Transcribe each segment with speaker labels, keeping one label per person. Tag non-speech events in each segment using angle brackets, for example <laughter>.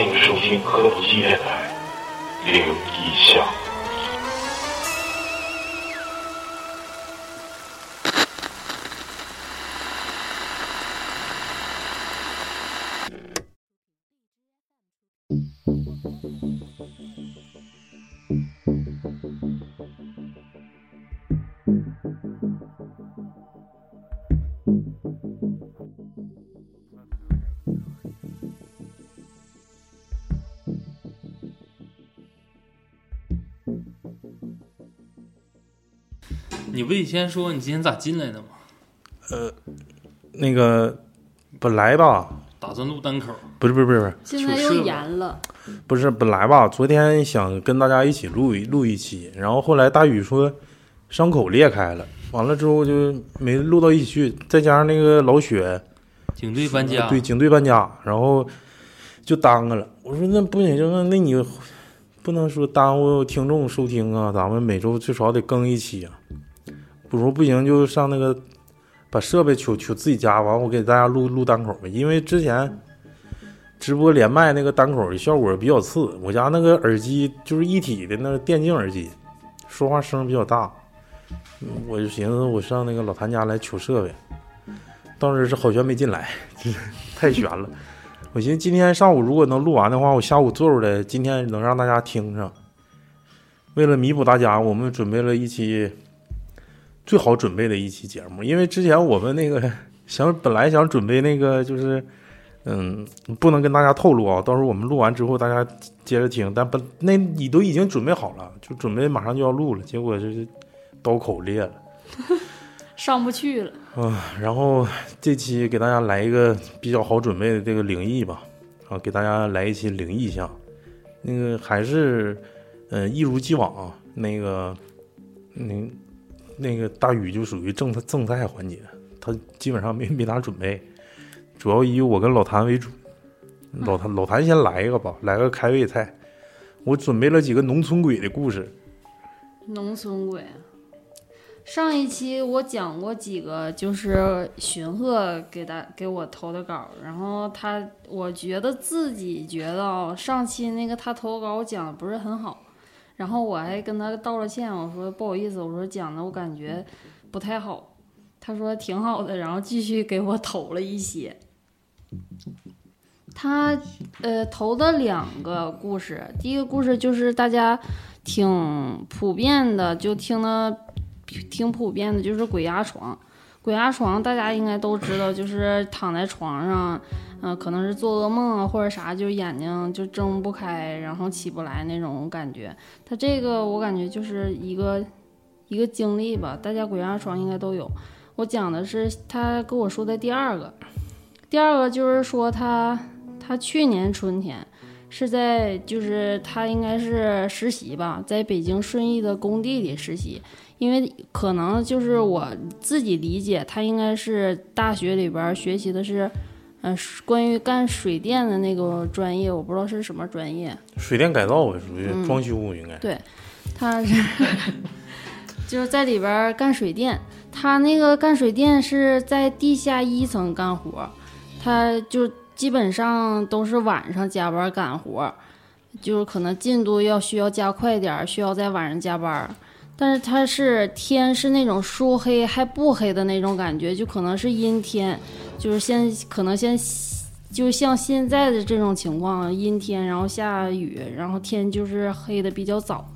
Speaker 1: 欢迎收听科普纪电
Speaker 2: 不得先说你今天咋进来的吗？
Speaker 3: 呃，那个本来吧，
Speaker 2: 打算录单口，
Speaker 3: 不是不是不是不是
Speaker 4: 现在又严了，
Speaker 3: 不是本来吧，昨天想跟大家一起录一录一期，然后后来大宇说伤口裂开了，完了之后就没录到一起去，再加上那个老雪
Speaker 2: 警队搬家，
Speaker 3: 对，警队搬家，然后就耽搁了。我说那不行，那那你不能说耽误听众收听啊，咱们每周最少得更一期啊。不如不行就上那个把设备取取自己家，完我给大家录录单口呗。因为之前直播连麦那个单口效果比较次，我家那个耳机就是一体的那个电竞耳机，说话声比较大。我就寻思我上那个老谭家来取设备，当时是好悬没进来，<laughs> 太悬了。我寻思今天上午如果能录完的话，我下午做出来，今天能让大家听上。为了弥补大家，我们准备了一期最好准备的一期节目，因为之前我们那个 <laughs> 想本来想准备那个就是，嗯，不能跟大家透露啊，到时候我们录完之后大家接着听。但本那你都已经准备好了，就准备马上就要录了，结果就是刀口裂了。<laughs>
Speaker 4: 上不去了。
Speaker 3: 啊，然后这期给大家来一个比较好准备的这个灵异吧，啊，给大家来一期灵异项，那个还是，嗯、一如既往啊，那个，那那个大宇就属于正正菜环节，他基本上没没咋准备，主要以我跟老谭为主，老谭老谭先来一个吧，来个开胃菜，我准备了几个农村鬼的故事，
Speaker 4: 农村鬼。上一期我讲过几个，就是荀鹤给他给我投的稿，然后他我觉得自己觉得啊上期那个他投稿讲的不是很好，然后我还跟他道了歉，我说不好意思，我说讲的我感觉不太好，他说挺好的，然后继续给我投了一些。他呃投的两个故事，第一个故事就是大家挺普遍的，就听的挺普遍的，就是鬼压床。鬼压床大家应该都知道，就是躺在床上，嗯、可能是做噩梦啊或者啥，就眼睛就睁不开，然后起不来那种感觉。他这个我感觉就是一个一个经历吧，大家鬼压床应该都有。我讲的是他跟我说的第二个，第二个就是说他他去年春天是在就是他应该是实习吧，在北京顺义的工地里实习，因为可能就是我自己理解，他应该是大学里边学习的是，嗯、关于干水电的那个专业，我不知道是什么专业，
Speaker 3: 水电改造呗属于
Speaker 4: 嗯
Speaker 3: 装修应该，
Speaker 4: 对，他是 <laughs> 就是在里边儿干水电，他那个干水电是在地下一层干活，他就基本上都是晚上加班干活，就是可能进度要需要加快点儿，需要在晚上加班儿。但是他是天是那种说黑还不黑的那种感觉，就可能是阴天，就是先可能先就像现在的这种情况，阴天然后下雨，然后天就是黑的比较早。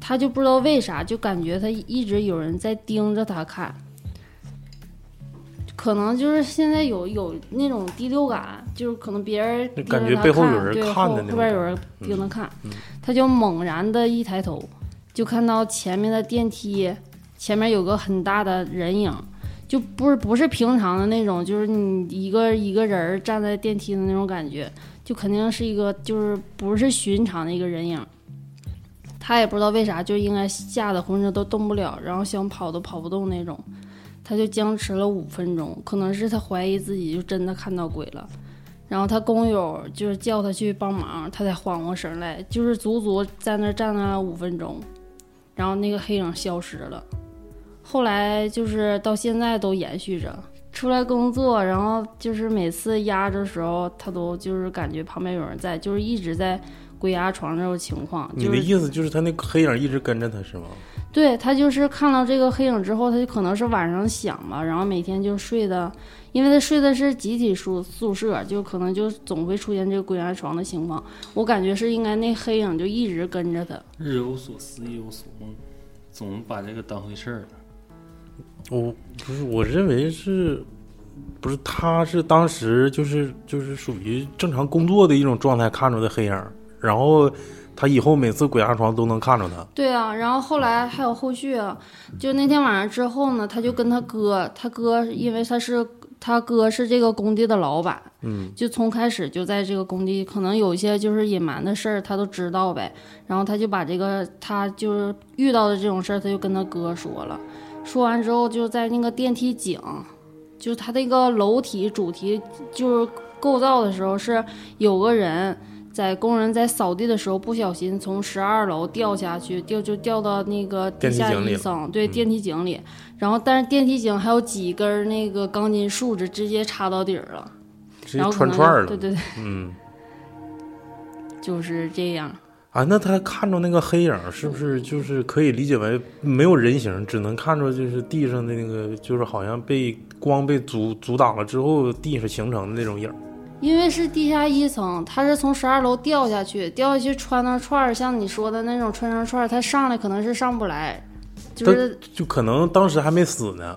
Speaker 4: 他就不知道为啥，就感觉他一直有人在盯着他看，可能就是现在有有那种第六感，就是可能别人盯着他
Speaker 3: 感觉背后有人
Speaker 4: 对后
Speaker 3: 看的那种
Speaker 4: 后边有人盯着看，
Speaker 3: 嗯
Speaker 4: 他就猛然的一抬头，就看到前面的电梯前面有个很大的人影，就不是不是平常的那种，就是你一个一个人站在电梯的那种感觉，就肯定是一个就是不是寻常的一个人影。他也不知道为啥，就应该吓得浑身都动不了，然后想跑都跑不动那种。他就僵持了五分钟，可能是他怀疑自己就真的看到鬼了。然后他工友就是叫他去帮忙，他才缓过神来，就是足足在那站了五分钟，然后那个黑影消失了。后来就是到现在都延续着，出来工作，然后就是每次压着时候，他都就是感觉旁边有人在，就是一直在鬼压床这种情况。
Speaker 3: 你的意思就是他那个黑影一直跟着他是吗？
Speaker 4: 对他就是看到这个黑影之后，他就可能是晚上想吧，然后每天就睡的，因为他睡的是集体宿宿舍，就可能就总会出现这个鬼压床的情况。我感觉是应该那黑影就一直跟着他。
Speaker 2: 日有所思，夜有所梦，总把这个当回事儿了。
Speaker 3: 我不是，我认为是，不是他是当时就是就是属于正常工作的一种状态看着的黑影，然后他以后每次鬼压床都能看着他。
Speaker 4: 对啊，然后后来还有后续啊，就那天晚上之后呢，他就跟他哥，他哥因为他是他哥是这个工地的老板，
Speaker 3: 嗯，
Speaker 4: 就从开始就在这个工地，可能有一些就是隐瞒的事儿，他都知道呗。然后他就把这个他就是遇到的这种事儿，他就跟他哥说了。说完之后，就在那个电梯井，就是他那个楼体主题就是构造的时候，是有个人在工人在扫地的时候不小心从十二楼掉下去，掉就掉到那个地下
Speaker 3: 电梯井里了
Speaker 4: 一层，对，
Speaker 3: 嗯
Speaker 4: 电梯井里。然后但是电梯井还有几根那个钢筋树枝直接插到底儿了。
Speaker 3: 直接串儿了。
Speaker 4: 对对对，
Speaker 3: 嗯
Speaker 4: 就是这样。
Speaker 3: 啊，那他看着那个黑影，是不是就是可以理解为没有人形，只能看着就是地上的那个，就是好像被光被阻阻挡了之后，地上形成的那种影儿。
Speaker 4: 因为是地下一层，他是从十二楼掉下去，掉下去穿上串儿，像你说的那种穿上串儿，他上来可能是上不来，就是
Speaker 3: 就可能当时还没死呢，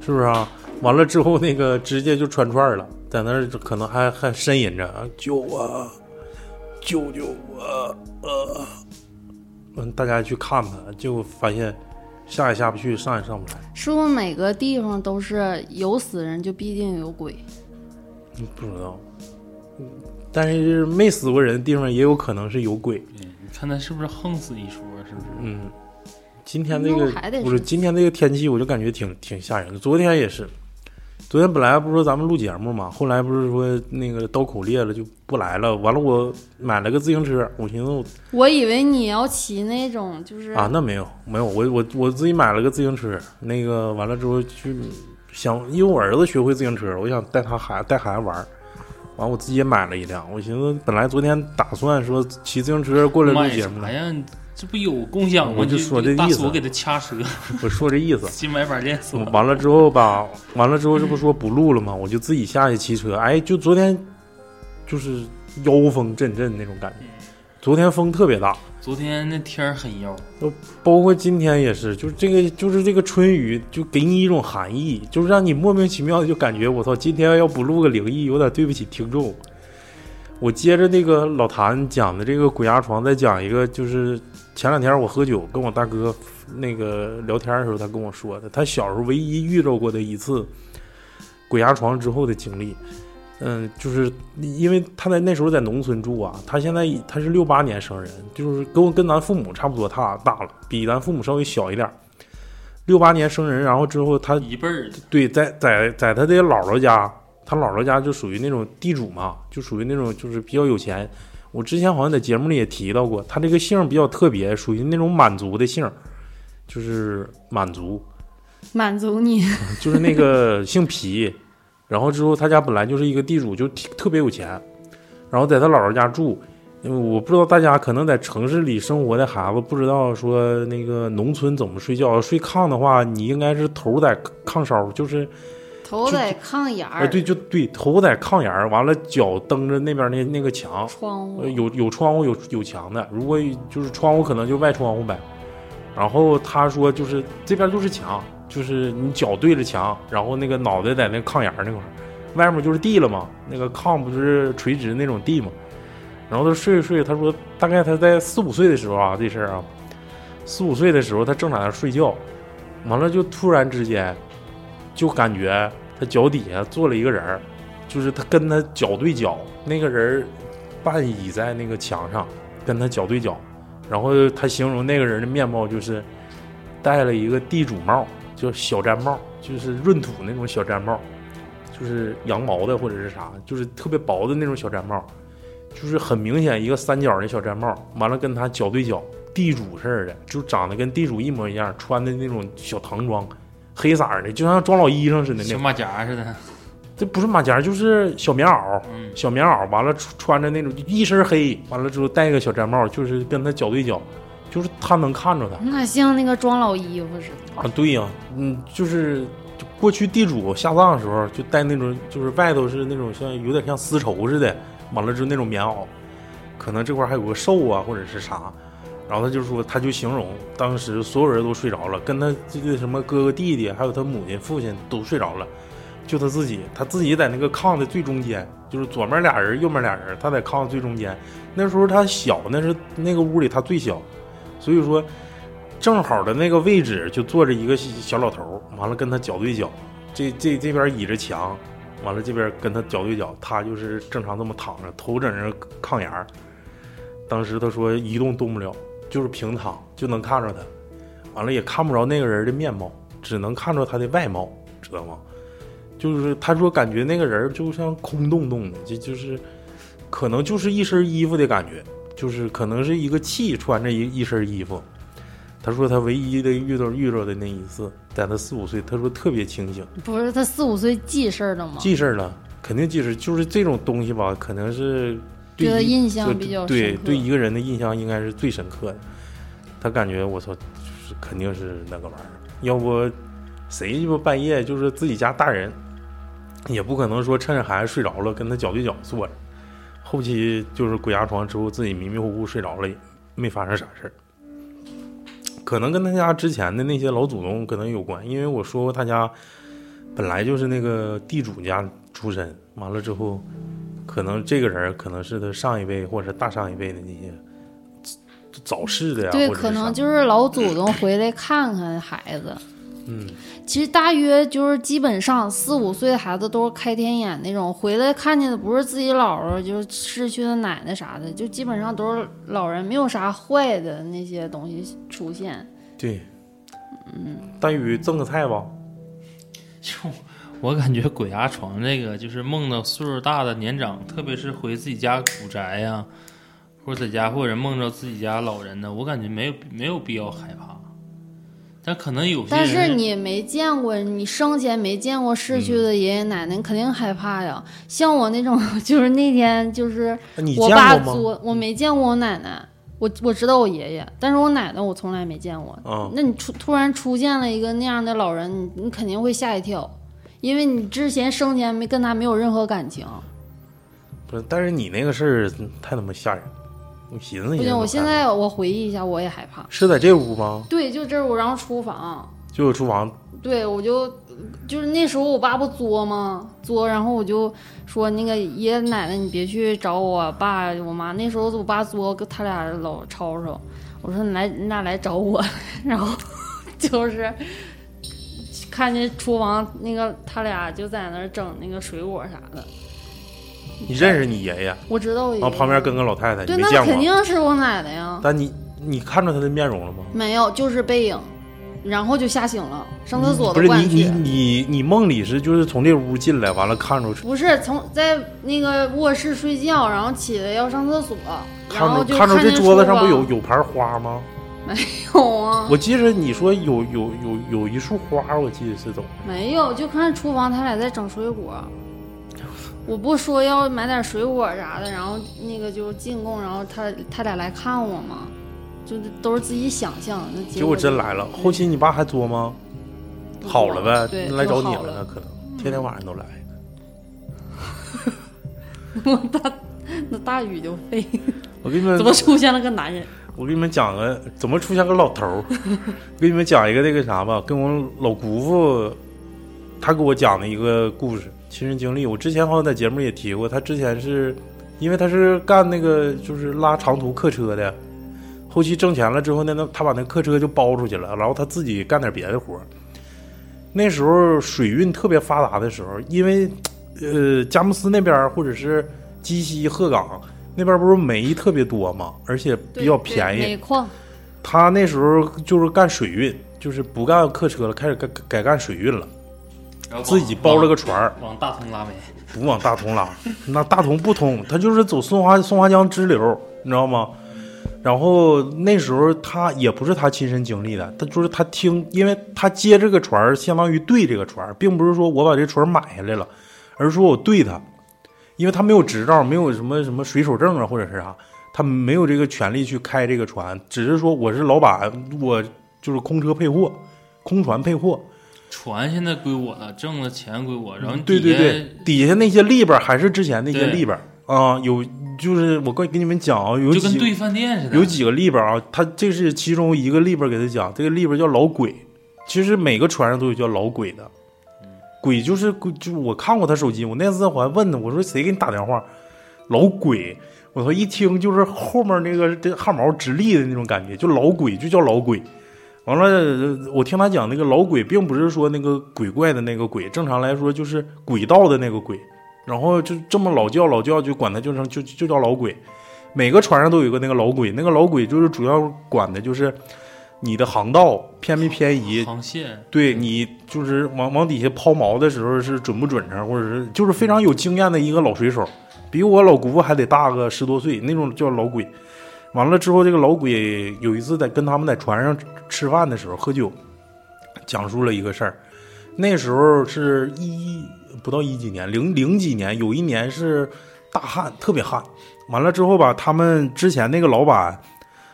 Speaker 3: 是不是啊？完了之后，那个直接就穿串儿了，在那儿可能还还呻吟着啊，救我，救救我，呃，嗯，大家去看他，就发现下也下不去，上也上不来。
Speaker 4: 是不是每个地方都是有死人就必定有鬼？
Speaker 3: 嗯不知道，嗯但是没死过人的地方也有可能是有鬼。
Speaker 2: 对，你看他是不是横死一说？是不是？
Speaker 3: 嗯，今天这个不是今天这个天气，我就感觉挺挺吓人的。昨天也是，昨天本来不是说咱们录节目嘛，后来不是说那个刀口裂了就不来了。完了，我买了个自行车，我寻思我
Speaker 4: 我以为你要骑那种，就是
Speaker 3: 啊，那没有没有，我我我自己买了个自行车，那个完了之后去想，因为我儿子学会自行车，我想带他孩带孩子玩儿。完，我自己也买了一辆。我寻思，本来昨天打算说骑自行车过来录节目？
Speaker 2: 这不有共享吗？
Speaker 3: 我就说这意思
Speaker 2: 大锁给他掐折，<laughs>
Speaker 3: 我说这意思。
Speaker 2: 新买把链锁。
Speaker 3: 完了之后吧，完了之后这不说不录了吗？我就自己下去骑车。哎，就昨天就是妖风阵阵那种感觉。昨天风特别大，
Speaker 2: 昨天那天儿很妖，
Speaker 3: 包括今天也是，就是这个就是这个春雨，就给你一种寒意，就是让你莫名其妙的就感觉我操，今天要不录个灵异，有点对不起听众。我接着那个老谭讲的这个鬼压床，再讲一个，就是前两天我喝酒跟我大哥那个聊天的时候，他跟我说的，他小时候唯一遇到过的一次鬼压床之后的经历。嗯，就是因为他在那时候在农村住啊，他现在 <laughs> 他是六八年生人，就是跟我跟咱父母差不多大大了，比咱父母稍微小一点儿。六八年生人，然后之后他
Speaker 2: 一辈儿
Speaker 3: 对，在在在他的姥姥家，他姥姥家就属于那种地主嘛，就属于那种就是比较有钱。我之前好像在节目里也提到过，他这个姓比较特别，属于那种满族的姓，就是满族，
Speaker 4: 满足你。<laughs>
Speaker 3: 就是那个姓皮。然后之后他家本来就是一个地主，就特别有钱，然后在他姥姥家住。因为我不知道大家可能在城市里生活的孩子不知道说那个农村怎么睡觉，睡炕的话，你应该是头在炕梢，就是
Speaker 4: 头在炕沿儿，
Speaker 3: 哎，对，就对，头在炕沿儿，完了脚蹬着那边那那个墙，
Speaker 4: 窗户
Speaker 3: 呃有有窗户有有墙的，如果就是窗户可能就外窗户呗。然后他说就是这边就是墙，就是你脚对着墙，然后那个脑袋在那炕沿儿那块儿，外面就是地了嘛，那个炕不是垂直那种地嘛。然后他睡着睡着，他说大概他在四五岁的时候啊，这事儿啊，四五岁的时候他正在那儿睡觉，完了就突然之间就感觉他脚底下坐了一个人儿，就是他跟他脚对脚，那个人儿半倚在那个墙上，跟他脚对脚，然后他形容那个人的面貌就是戴了一个地主帽，就小毡帽，就是闰土那种小毡帽，就是羊毛的或者是啥，就是特别薄的那种小毡帽，就是很明显一个三角的小毡帽，完了跟他脚对脚，地主似的，就长得跟地主一模一样，穿的那种小唐装，黑色儿的，就像装老衣裳似的那。
Speaker 2: 小马甲似的，
Speaker 3: 这不是马甲，就是小棉袄，
Speaker 2: 嗯，
Speaker 3: 小棉袄，完了穿穿着那种一身黑，完了之后戴个小毡帽，就是跟他脚对脚，就是他能看着他
Speaker 4: 那像那个装老衣服似的。
Speaker 3: 啊。对呀、嗯，就是就过去地主下葬的时候就戴那种，就是外头是那种像有点像丝绸似的，完了之后那种棉袄，可能这块还有个寿啊或者是啥。然后他就说，他就形容当时所有人都睡着了，跟他这个什么哥哥弟弟，还有他母亲父亲都睡着了，就他自己，他自己在那个炕的最中间，就是左面俩人，右面俩人，他在炕最中间。那时候他小，那是那个屋里他最小，所以说正好的那个位置就坐着一个小老头，完了跟他脚对脚，这这这边倚着墙，完了这边跟他脚对脚，他就是正常这么躺着，头枕着炕沿儿。当时他说一动动不了，就是平躺就能看着他，完了也看不着那个人的面貌，只能看着他的外貌，知道吗？就是他说感觉那个人就像空洞洞的，就就是可能就是一身衣服的感觉，就是可能是一个气穿着一一身衣服。他说他唯一的遇到遇到的那一次，在他四五岁，他说特别清醒，
Speaker 4: 不是他四五岁记事儿了吗？
Speaker 3: 记事儿了，肯定记事儿。就是这种东西吧，可能是对
Speaker 4: 觉得印象
Speaker 3: 对
Speaker 4: 比较
Speaker 3: 对对一个人的印象应该是最深刻的。他感觉我操，就是肯定是那个玩意儿，要不谁鸡巴半夜就是自己家大人，也不可能说趁着孩子睡着了跟他脚对脚坐着。后期就是鬼压床之后，自己迷迷糊糊睡着了，也没发生啥事儿。可能跟他家之前的那些老祖宗可能有关，因为我说过他家本来就是那个地主家出身，完了之后，可能这个人可能是他上一辈或者大上一辈的那些早逝的呀，
Speaker 4: 对，可能就是老祖宗回来看看孩子。
Speaker 3: 嗯，
Speaker 4: 其实大约就是基本上四五岁的孩子都是开天眼那种，回来看见的不是自己姥姥，就是逝去的奶奶啥的，就基本上都是老人，没有啥坏的那些东西出现。
Speaker 3: 对，嗯，大宇赠个菜吧，<laughs>
Speaker 2: 就我感觉鬼压床这个，就是梦到岁数大的年长，特别是回自己家古宅呀、或者在家或者梦着自己家老人呢，我感觉没有没有必要害怕。但可能有些
Speaker 4: 但是你没见过，你生前没见过逝去的爷爷奶奶，你肯定害怕呀。像我那种，就是那天就是我爸？作，我没见过我奶奶，我我知道我爷爷，但是我奶奶我从来没见过。
Speaker 3: 嗯，
Speaker 4: 那你出突然出现了一个那样的老人，你你肯定会吓一跳，因为你之前生前没跟他没有任何感情。
Speaker 3: 不是，但是你那个事儿嗯太他妈吓人，我寻思
Speaker 4: 不行，我现在我回忆一下，我也害怕。
Speaker 3: 是在这屋吗？
Speaker 4: 对，就这儿我然后厨房，
Speaker 3: 就有厨房，
Speaker 4: 对我就就是那时候我爸不作吗？作，然后我就说那个爷爷奶奶你别去找我爸我妈。那时候我爸作，他俩老吵吵。我说你来你俩来找我，然后就是看见厨房那个他俩就在那儿整那个水果啥的。
Speaker 3: 你认识你爷爷？
Speaker 4: 我知道我爷爷
Speaker 3: 然后旁边跟个老太太，
Speaker 4: 对，那肯
Speaker 3: 你没见过？
Speaker 4: 定是我奶奶呀。
Speaker 3: 但你你看着他的面容了吗？
Speaker 4: 没有，就是背影，然后就吓醒了，上厕所
Speaker 3: 不是你
Speaker 4: 都不敢去。
Speaker 3: 你你你梦里是就是从这屋进来，完了看着
Speaker 4: 不是从在那个卧室睡觉，然后起来要上厕所，然后就
Speaker 3: 看着看着这
Speaker 4: 见
Speaker 3: 桌子上不有有盘花吗？
Speaker 4: 有啊？
Speaker 3: 我记着你说有有有有一束花，我记得是怎么？
Speaker 4: 没有，就看厨房他俩在整水果。我不说要买点水果啥的，然后那个就进贡，然后他他俩来看我嘛，就是都是自己想象。那
Speaker 3: 结果真来了。后期你爸还作吗？好了呗，
Speaker 4: 对，
Speaker 3: 来找。你了，可能天天晚上都来。<laughs>
Speaker 4: 我大那大雨就废，
Speaker 3: 我跟你们
Speaker 4: 怎么出现了个男人？
Speaker 3: 我给你们讲个怎么出现个老头儿，<laughs> 给你们讲一个那个啥吧，跟我老姑父他给我讲的一个故事，亲身经历。我之前好像在节目也提过，他之前是因为他是干那个就是拉长途客车的，后期挣钱了之后呢，那他把那客车就包出去了，然后他自己干点别的活儿。那时候水运特别发达的时候，因为呃佳木斯那边儿或者是鸡西鹤岗那边儿不是煤特别多嘛，而且比较便宜。
Speaker 4: 煤矿，
Speaker 3: 他那时候就是干水运，就是不干客车了，开始改改干水运了，
Speaker 2: 然后
Speaker 3: 自己包了个船儿，
Speaker 2: 往往大同拉煤，
Speaker 3: 不往大同拉，<laughs> 那大同不通，他就是走松花松花江支流，你知道吗？然后那时候他也不是他亲身经历的，他就是他听，因为他接这个船儿相当于对这个船儿，并不是说我把这船儿买下来了，而是说我对他，因为他没有执照，没有什么什么水手证啊或者是啥，他没有这个权利去开这个船，只是说我是老板，我就是空车配货，空船配货。
Speaker 2: 船现在归我了，挣了钱归我，然后
Speaker 3: 对对对，底下那些利边还是之前那些
Speaker 2: 对
Speaker 3: 里边啊，有就是我跟给你们讲啊，有几
Speaker 2: 就跟对饭店似的，
Speaker 3: 有几个利边啊，他这是其中一个利边给他讲，这个利边叫老鬼，其实每个船上都有叫老鬼的，鬼就是鬼，就我看过他手机，我那次我还问他，我说谁给你打电话？老鬼，我说一听就是后面那个这汗毛直立的那种感觉，就老鬼，就叫老鬼。完了，我听他讲那个老鬼，并不是说那个鬼怪的那个鬼，正常来说就是鬼道的那个鬼。然后就这么老叫老叫，就管他就成就就叫老鬼。每个船上都有一个那个老鬼，那个老鬼就是主要管的就是你的航道偏没偏移，
Speaker 2: 航线，
Speaker 3: 对你就是往往底下抛锚的时候是准不准成，或者是就是非常有经验的一个老水手，比我老姑父还得大个十多岁，那种叫老鬼。完了之后，这个老鬼有一次在跟他们在船上吃饭的时候喝酒，讲述了一个事儿。那时候是一不到一几年，零零几年，有一年是大旱，特别旱。完了之后吧，他们之前那个老板，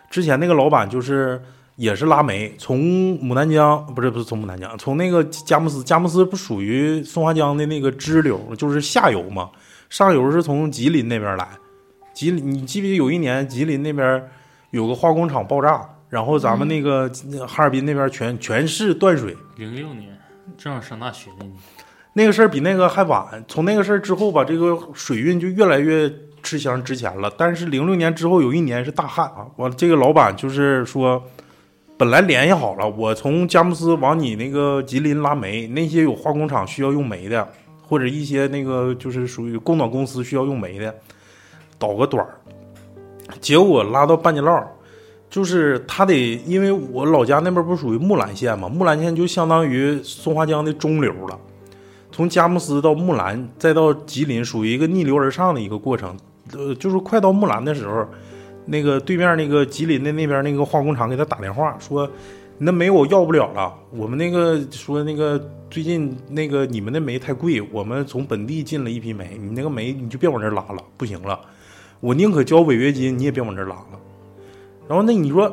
Speaker 3: 之前那个老板就是也是拉煤，从牡丹江不是不是从牡丹江，从那个佳木斯，佳木斯不属于松花江的那个支流，就是下游嘛，上游是从吉林那边来。吉林，你记不记得有一年吉林那边有个化工厂爆炸，然后咱们那个哈尔滨那边全全市断水，
Speaker 2: 零六年正好上大学那年，
Speaker 3: 那个事儿比那个还晚。从那个事儿之后吧，这个水运就越来越吃香值钱了。但是零六年之后有一年是大旱啊，完了这个老板就是说，本来联系好了，我从佳木斯往你那个吉林拉煤，那些有化工厂需要用煤的，或者一些那个就是属于供暖公司需要用煤的，倒个短儿。结果拉到半截道，就是他得，因为我老家那边不属于木兰县嘛，木兰县就相当于松花江的中流了。从佳木斯到木兰，再到吉林，属于一个逆流而上的一个过程。呃，就是快到木兰的时候，那个对面那个吉林的那边那个化工厂给他打电话说，那煤我要不了了，我们那个说那个最近那个你们的煤太贵，我们从本地进了一批煤，你那个煤你就别往这拉了，不行了，我宁可交违约金，你也别往这拉了。然后那你说，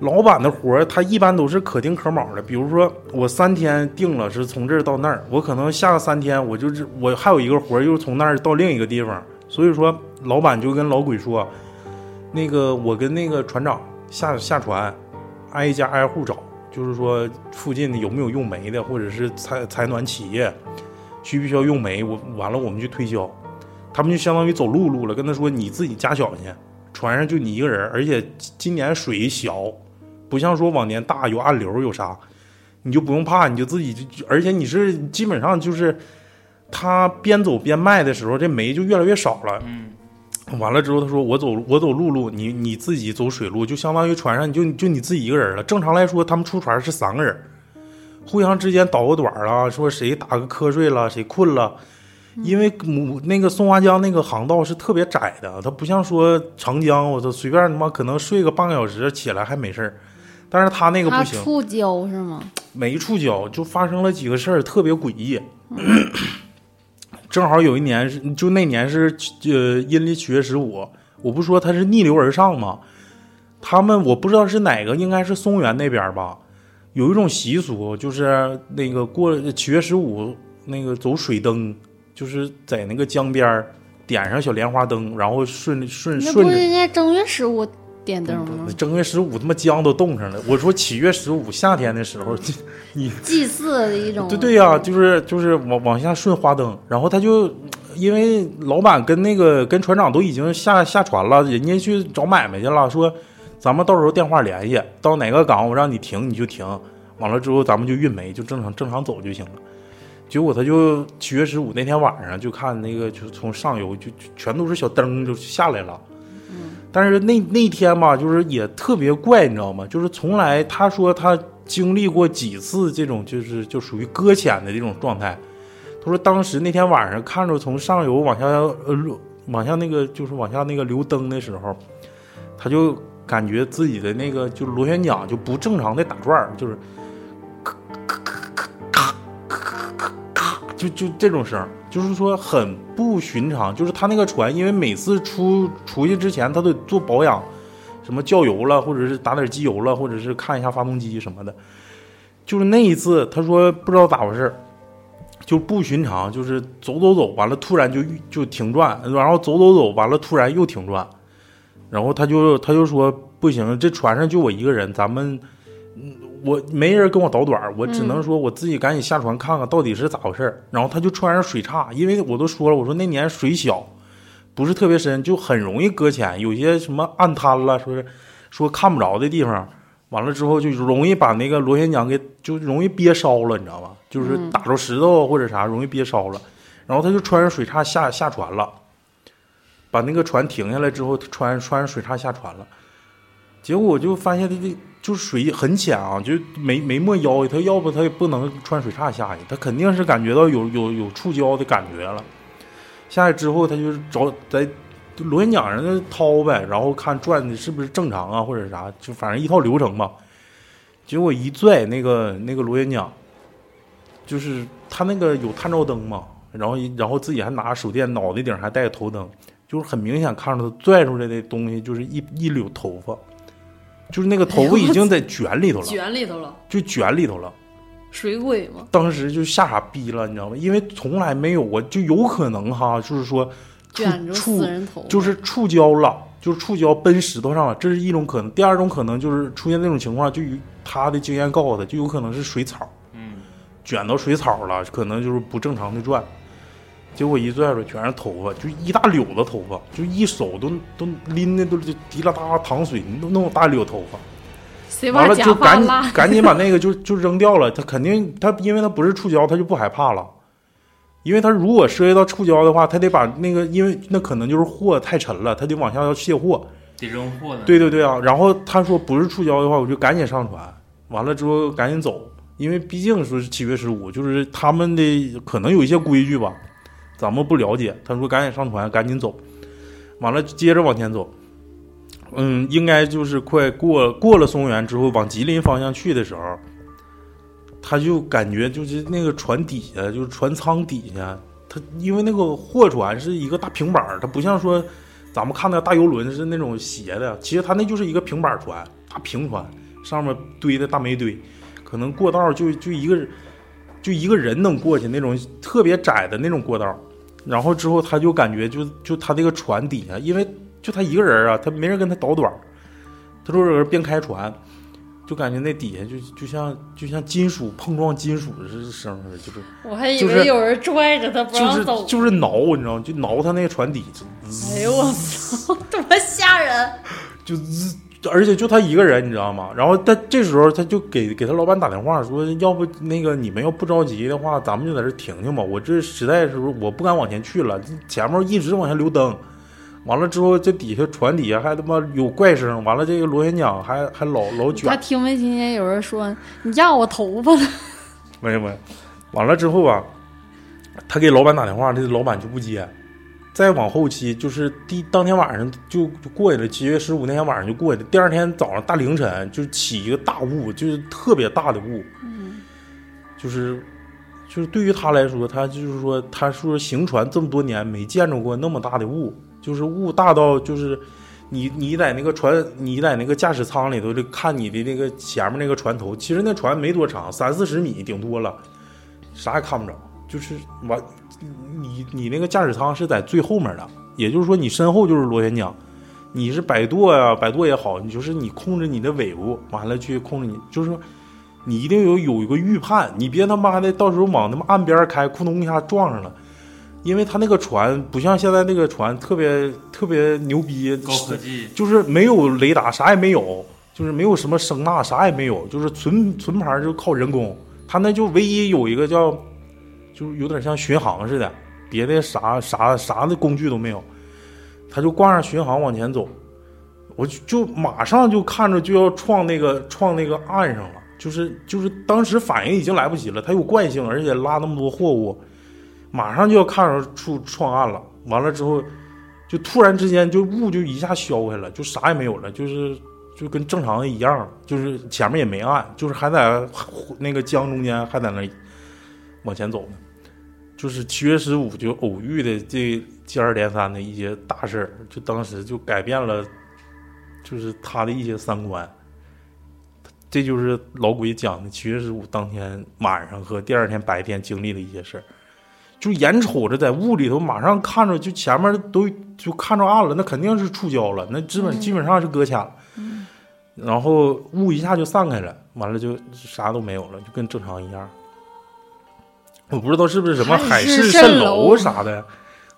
Speaker 3: 老板的活儿他一般都是可丁可卯的，比如说我三天定了是从这儿到那儿，我可能下个三天我就是我还有一个活儿又从那儿到另一个地方，所以说老板就跟老鬼说，那个我跟那个船长下下船，挨家挨户找，就是说附近的有没有用煤的，或者是采采暖企业需不需要用煤，我完了我们去推销，他们就相当于走陆路了，跟他说你自己加小去，船上就你一个人，而且今年水小，不像说往年大有暗流有啥，你就不用怕，你就自己就，而且你是基本上就是他边走边卖的时候，这煤就越来越少了。完了之后，他说我走我走陆路，你你自己走水路，就相当于船上你就就你自己一个人了。正常来说，他们出船是三个人，互相之间倒个短儿啊，说谁打个瞌睡了，谁困了。因为母那个松花江那个航道是特别窄的，它不像说长江，我操随便他妈可能睡个半个小时起来还没事儿，但是他那个不行，
Speaker 4: 他触礁是吗？
Speaker 3: 没触礁，就发生了几个事儿，特别诡异。<laughs> 正好有一年是，就那年是呃阴历七月十五，我不说他是逆流而上吗？他们我不知道是哪个，应该是松原那边吧，有一种习俗，就是那个过七月十五那个走水灯，就是在那个江边儿点上小莲花灯，然后顺顺
Speaker 4: 那
Speaker 3: 顺着
Speaker 4: 不是应该正月十五点灯吗？
Speaker 3: 正月十五他妈江都冻上了。我说七月十五夏天的时候，<laughs> 你
Speaker 4: 祭祀的一种。
Speaker 3: 对对呀、就是就是往往下顺花灯，然后他就因为老板跟那个跟船长都已经下下船了，人家去找买卖去了，说咱们到时候电话联系，到哪个港我让你停你就停，完了之后咱们就运煤就正常正常走就行了。结果他就七月十五那天晚上就看那个就是从上游就就全都是小灯就下来了。但是那那天吧，就是也特别怪，你知道吗？就是从来他说他经历过几次这种就是就属于搁浅的这种状态。他说当时那天晚上看着从上游往下呃往下那个就是往下那个流灯的时候，他就感觉自己的那个就螺旋桨就不正常的打转，就是咔咔咔咔咔咔咔咔，就就这种声，就是说很不寻常。就是他那个船，因为每次出出去之前，他都做保养，什么浇油了，或者是打点机油了，或者是看一下发动机什么的。就是那一次，他说不知道咋回事就不寻常，就是走走走，完了突然就就停转，然后走走走，完了突然又停转，然后他就他就说不行，这船上就我一个人，咱们嗯我没人跟我导短，我只能说我自己赶紧下船看看到底是咋回事儿。然后他就穿上水叉，因为我都说了，我说那年水小，不是特别深，就很容易搁浅，有些什么暗滩了，说是说看不着的地方。完了之后就容易把那个螺旋桨给就容易憋烧了，你知道吗？就是打着石头或者啥容易憋烧了。然后他就穿上水叉下下船了，把那个船停下来之后，穿穿上水叉下船了。结果我就发现他这就是水很浅啊，就没没没腰，他要不他也不能穿水叉下去，他肯定是感觉到有有有触礁的感觉了。下去之后，他就是找在螺旋桨上那掏呗，然后看转的是不是正常啊，或者啥，就反正一套流程吧。结果一拽那个那个螺旋桨，就是他那个有探照灯嘛，然后然后自己还拿手电，脑袋顶还带个头灯，就是很明显看着他拽出来的东西就是一一绺头发，就是那个头发已经在卷里头了，<laughs>
Speaker 4: 卷里头了，
Speaker 3: 就卷里头了。
Speaker 4: 水鬼吗？
Speaker 3: 当时就吓傻逼了，你知道吗？因为从来没有过，就有可能哈，就是说触
Speaker 4: 卷着
Speaker 3: 触
Speaker 4: 死人头，
Speaker 3: 就是触礁了，就是触礁奔石头上了，这是一种可能。第二种可能就是出现那种情况，就以他的经验告诉他，就有可能是水草
Speaker 2: 嗯，
Speaker 3: 卷到水草了，可能就是不正常的转。结果一拽出来全是头发，就一大绺子头发，就一手都都拎的都就滴啦哒淌水，那那么大绺头发。完了就赶紧？赶紧把那个就就扔掉了。他肯定他因为他不是触礁，他就不害怕了。因为他如果涉及到触礁的话，他得把那个，因为那可能就是货太沉了，他得往下要卸货。
Speaker 2: 得扔货呢。
Speaker 3: 对对对啊，然后他说不是触礁的话，我就赶紧上船，完了之后赶紧走，因为毕竟说是七月十五，就是他们的可能有一些规矩吧，咱们不了解。他说赶紧上船，赶紧走，完了接着往前走。嗯，应该就是快过过了松原之后，往吉林方向去的时候，他就感觉就是那个船底下，就是船舱底下，他因为那个货船是一个大平板儿，它不像说咱们看的大游轮是那种斜的，其实它那就是一个平板船，大平船，上面堆的大煤堆，可能过道就就一个就一个人能过去那种特别窄的那种过道。然后之后他就感觉就就他这个船底下，因为就他一个人啊，他没人跟他捣短儿，他说是边开船，就感觉那底下就就像就像金属碰撞金属的声似的，就是
Speaker 4: 我还以为有人拽着他不
Speaker 3: 就是
Speaker 4: 让走。
Speaker 3: 就是挠，你知道吗？就挠他那个船底，
Speaker 4: 哎呦我操，多吓人！
Speaker 3: 就滋，而且就他一个人，你知道吗？然后他这时候他就给给他老板打电话说，要不那个你们要不着急的话，咱们就在这停停吧。我这实在是我不敢往前去了，前面一直往下留灯。完了之后，这底下船底下还他妈有怪声，完了这个螺旋桨还还老老卷
Speaker 4: 他，听没听见有人说你压我头发了？
Speaker 3: 没有没有。完了之后啊，他给老板打电话，这老板就不接。再往后期就是第当天晚上就过去了，七月十五那天晚上就过去了。第二天早上大凌晨就起一个大雾，就是特别大的雾，
Speaker 4: 嗯，
Speaker 3: 就是就是对于他来说，他就是说他说行船这么多年没见着过那么大的雾，就是雾大到就是你你在那个船你在那个驾驶舱里头就看你的那个前面那个船头，其实那船没多长，三四十米顶多了，啥也看不着，就是完你你那个驾驶舱是在最后面的，也就是说你身后就是螺旋桨。你是摆舵呀，摆舵也好，你就是你控制你的尾部，完了去控制你，就是说你一定有有一个预判，你别他妈的到时候往他妈岸边开，咕咚一下撞上了。因为他那个船不像现在那个船特别特别牛逼，
Speaker 2: 高科技，
Speaker 3: 就是没有雷达，啥也没有，就是没有什么声呐，啥也没有，就是纯纯牌就靠人工。他那就唯一有一个叫，就有点像巡航似的，别的啥啥啥的工具都没有，他就挂上巡航往前走，我就就马上就看着就要撞那个撞那个岸上了，就是就是当时反应已经来不及了，他有惯性，而且拉那么多货物，马上就要看着出撞岸了。完了之后，就突然之间就雾就一下消开了，就啥也没有了，就是就跟正常的一样，就是前面也没岸，就是还在那个江中间还在那往前走呢。就是七月十五就偶遇的这接二连三的一些大事儿，就当时就改变了，就是他的一些三观。这就是老鬼讲的七月十五当天晚上和第二天白天经历的一些事儿。就眼瞅着在雾里头，马上看着就前面都就看着暗了，那肯定是触礁了，那基本基本上是搁浅了。然后雾一下就散开了，完了就啥都没有了，就跟正常一样。我不知道是不是什么海市蜃楼啥的，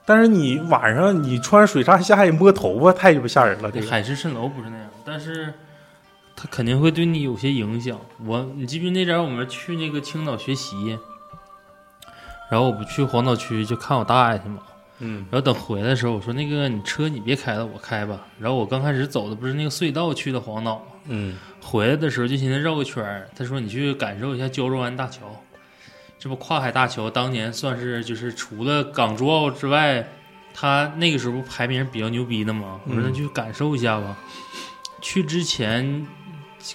Speaker 3: 但是你晚上你穿水上下一摸头发，太鸡巴吓人了。这个
Speaker 2: 海市蜃楼不是那样，但是它肯定会对你有些影响。我，你记不记得那阵儿我们去那个青岛学习，然后我不去黄岛区就看我大爷去嘛。
Speaker 3: 嗯
Speaker 2: 然后等回来的时候，我说那个你车你别开了，我开吧。然后我刚开始走的不是那个隧道去的黄岛嘛，
Speaker 3: 嗯
Speaker 2: 回来的时候就寻思绕个圈儿。他说你去感受一下胶州湾大桥，这不跨海大桥当年算是就是除了港珠澳之外，它那个时候不排名比较牛逼的嘛？我说那去感受一下吧。去之前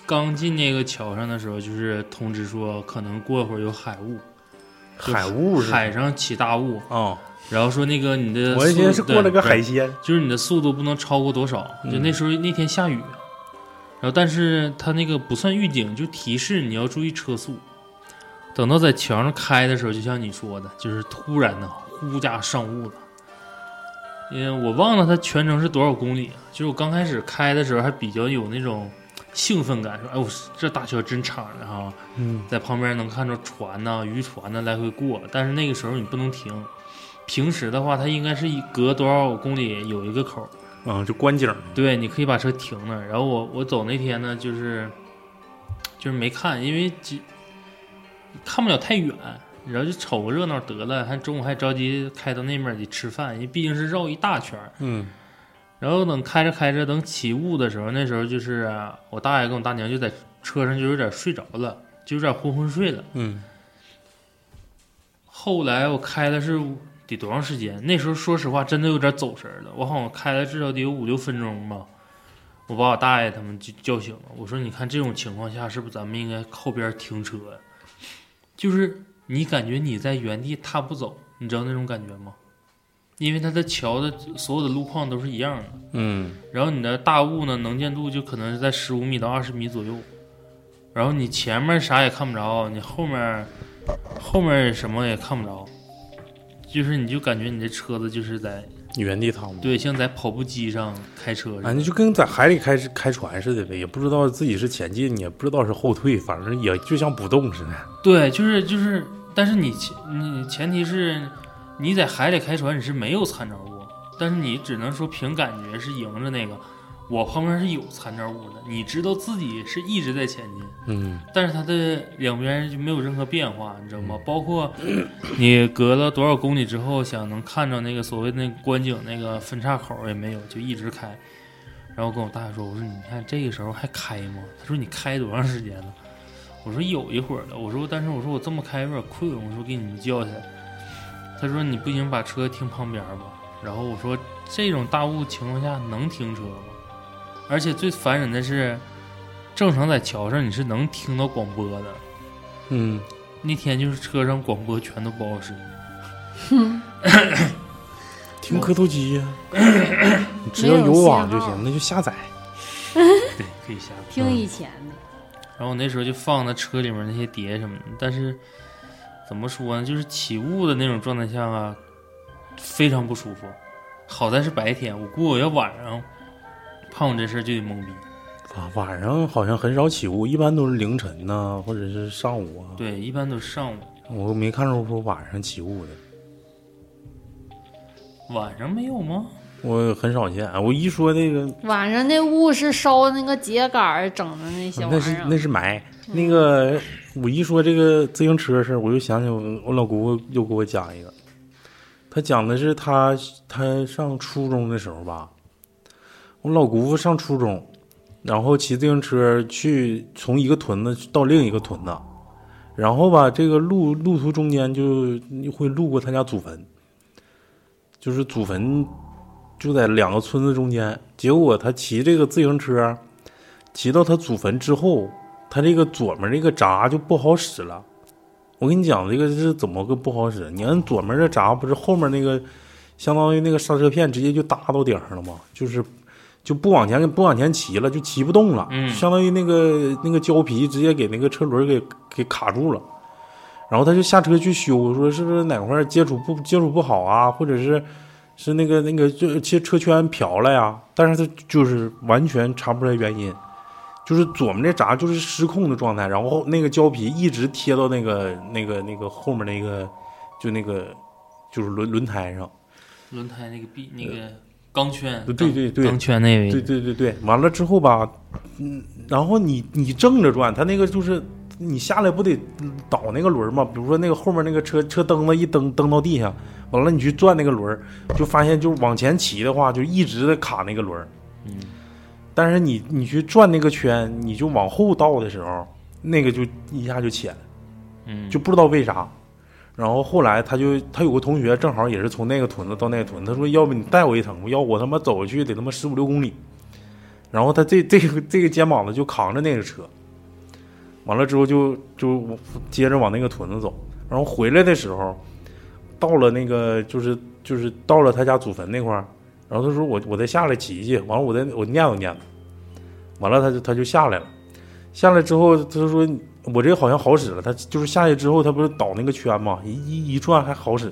Speaker 2: 刚进那个桥上的时候，就是通知说可能过会儿有海雾，
Speaker 3: 海雾是
Speaker 2: 海上起大雾，
Speaker 3: 啊，
Speaker 2: 然后说那个你的
Speaker 3: 我以前
Speaker 2: 速
Speaker 3: 是过了个海鲜。
Speaker 2: 就是你的速度不能超过多少。就那时候那天下雨，然后但是它那个不算预警，就提示你要注意车速。等到在桥上开的时候，就像你说的，就是突然呢呼家上雾了。因为我忘了它全程是多少公里，就是我刚开始开的时候还比较有那种兴奋感，说哎我这大桥真敞亮哈，
Speaker 3: 嗯
Speaker 2: 在旁边能看着船呐、渔船呐来回过，但是那个时候你不能停。平时的话，它应该是一隔多少公里有一个口儿，
Speaker 3: 啊，就观景。
Speaker 2: 对，你可以把车停那儿。然后我我走那天呢，就是就是没看，因为几看不了太远，然后就瞅个热闹得了。还中午还着急开到那面去吃饭，因为毕竟是绕一大圈儿。
Speaker 3: 嗯
Speaker 2: 然后等开着开着，等起雾的时候，那时候就是我大爷跟我大娘就在车上就有点睡着了，就有点昏昏睡了。
Speaker 3: 嗯
Speaker 2: 后来我开的是得多长时间？那时候说实话真的有点走神了，我好像开了至少得有五六分钟吧。我把我大爷他们就叫醒了，我说：“你看这种情况下，是不是咱们应该靠边停车呀？就是你感觉你在原地踏步走，你知道那种感觉吗？因为它的桥的所有的路况都是一样的，
Speaker 3: 嗯。
Speaker 2: 然后你的大雾呢，能见度就可能是在十五米到二十米左右，然后你前面啥也看不着，你后面后面什么也看不着，就是你就感觉你这车子就是在
Speaker 3: 原地踏步。
Speaker 2: 对，像在跑步机上开车似
Speaker 3: 啊，你。就跟在海里开开船似的呗，也不知道自己是前进，也不知道是后退，反正也就像不动似的。
Speaker 2: 对，就是就是，但是你前你前提是你在海里开船，你是没有参照物，但是你只能说凭感觉是迎着那个，我旁边是有参照物的，你知道自己是一直在前进。
Speaker 3: 嗯
Speaker 2: 但是它的两边就没有任何变化，你知道吗？包括你隔了多少公里之后，想能看着那个所谓那个观景那个分岔口也没有，就一直开。然后跟我大爷说：“我说你看这个时候还开吗？”他说：“你开多长时间了？”我说：“有一会儿了。”我说：“但是我说我这么开有点困，我说给你们叫起来。”他说：“你不行，把车停旁边吧。”然后我说：“这种大雾情况下能停车吗？而且最烦人的是。”正常在桥上你是能听到广播的，
Speaker 3: 嗯，
Speaker 2: 那天就是车上广播全都不好使。
Speaker 3: 听磕头机呀，<laughs> 你只要有网就行，那就下载。<laughs> <laughs>
Speaker 2: 对，可以下载。
Speaker 4: 听以前的，
Speaker 2: 然后我那时候就放在车里面那些碟什么的，但是怎么说呢，就是起雾的那种状态下啊，非常不舒服。好在是白天，我估计我要晚上碰上这事儿就得懵逼。
Speaker 3: 啊，晚上好像很少起雾，一般都是凌晨呐、或者是上午啊。
Speaker 2: 对，一般都是上午，
Speaker 3: 我没看着说晚上起雾的，
Speaker 2: 晚上没有吗？
Speaker 3: 我很少见。我一说那个，
Speaker 4: 晚上那雾是烧那个秸秆儿整的那些玩
Speaker 3: 那是
Speaker 4: 儿。
Speaker 3: 那是霾。那个我一说这个自行车的事儿，我就想起我我老姑又给我讲一个，他讲的是他他上初中的时候吧，我老姑父上初中，然后骑自行车去从一个屯子到另一个屯子，然后吧，这个路路途中间就会路过他家祖坟，就是祖坟就在两个村子中间。结果他骑这个自行车，骑到他祖坟之后，他这个左面这个闸就不好使了。我跟你讲，这个是怎么个不好使？你按左面这闸，不是后面那个相当于那个刹车片直接就搭到顶上了吗？就是就不往前不往前骑了，就骑不动了，
Speaker 2: 嗯
Speaker 3: 相当于那个那个胶皮直接给那个车轮给给卡住了。然后他就下车去修，说是不是哪块儿接触不接触不好啊，或者是是那个那个就切车圈瓢了呀？但是他就是完全查不出来原因，就是左面这闸就是失控的状态，然后那个胶皮一直贴到那个那个那个后面那个就那个就是轮轮胎上。
Speaker 2: 轮胎那个壁那个钢圈，
Speaker 3: 对对对对
Speaker 2: 钢圈那位
Speaker 3: 对对对对，完了之后吧，嗯，然后你你正着转，它那个就是你下来不得倒那个轮儿吗？比如说那个后面那个车车蹬子一蹬蹬到地下，完了你去转那个轮儿，就发现就是往前骑的话，就一直在卡那个轮儿。
Speaker 2: 嗯，
Speaker 3: 但是你你去转那个圈，你就往后倒的时候，那个就一下就浅，
Speaker 2: 嗯，
Speaker 3: 就不知道为啥。然后后来他就他有个同学正好也是从那个屯子到那个屯，他说要不你带我一程，要我他妈走过去得他妈十五六公里。然后他这这 <laughs> 这个肩膀子就扛着那个车，完了之后就就接着往那个屯子走，然后回来的时候，到了那个就是就是到了他家祖坟那块儿，然后他说我我再下来骑去，完了我再我念叨念叨，完了他就他就下来了，下来之后他说我这好像好使了，他就是下去之后他不是倒那个圈嘛，一一一转还好使。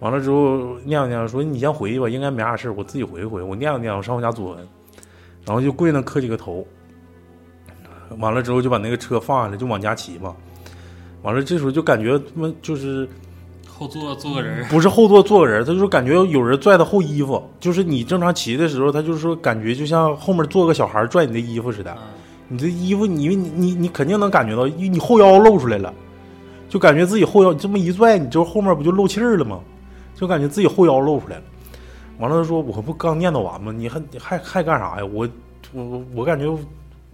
Speaker 3: 完了之后念叨念叨说你先回去吧，应该没啥事我自己回一回。我念叨念叨上我家祖坟，然后就跪那磕几个头。完了之后就把那个车放下来，就往家骑嘛。完了这时候就感觉他妈就是
Speaker 2: 后座坐个人，
Speaker 3: 不是后座坐个人，他就是感觉有人拽他后衣服，就是你正常骑的时候，他就是说感觉就像后面坐个小孩拽你的衣服似的。你这衣服，你你你你肯定能感觉到，因为你后腰露出来了，就感觉自己后腰这么一拽，你就后面不就漏气儿了吗？就感觉自己后腰露出来了。完了，他说我不刚念叨完吗？你还你还还干啥呀？我我我我感觉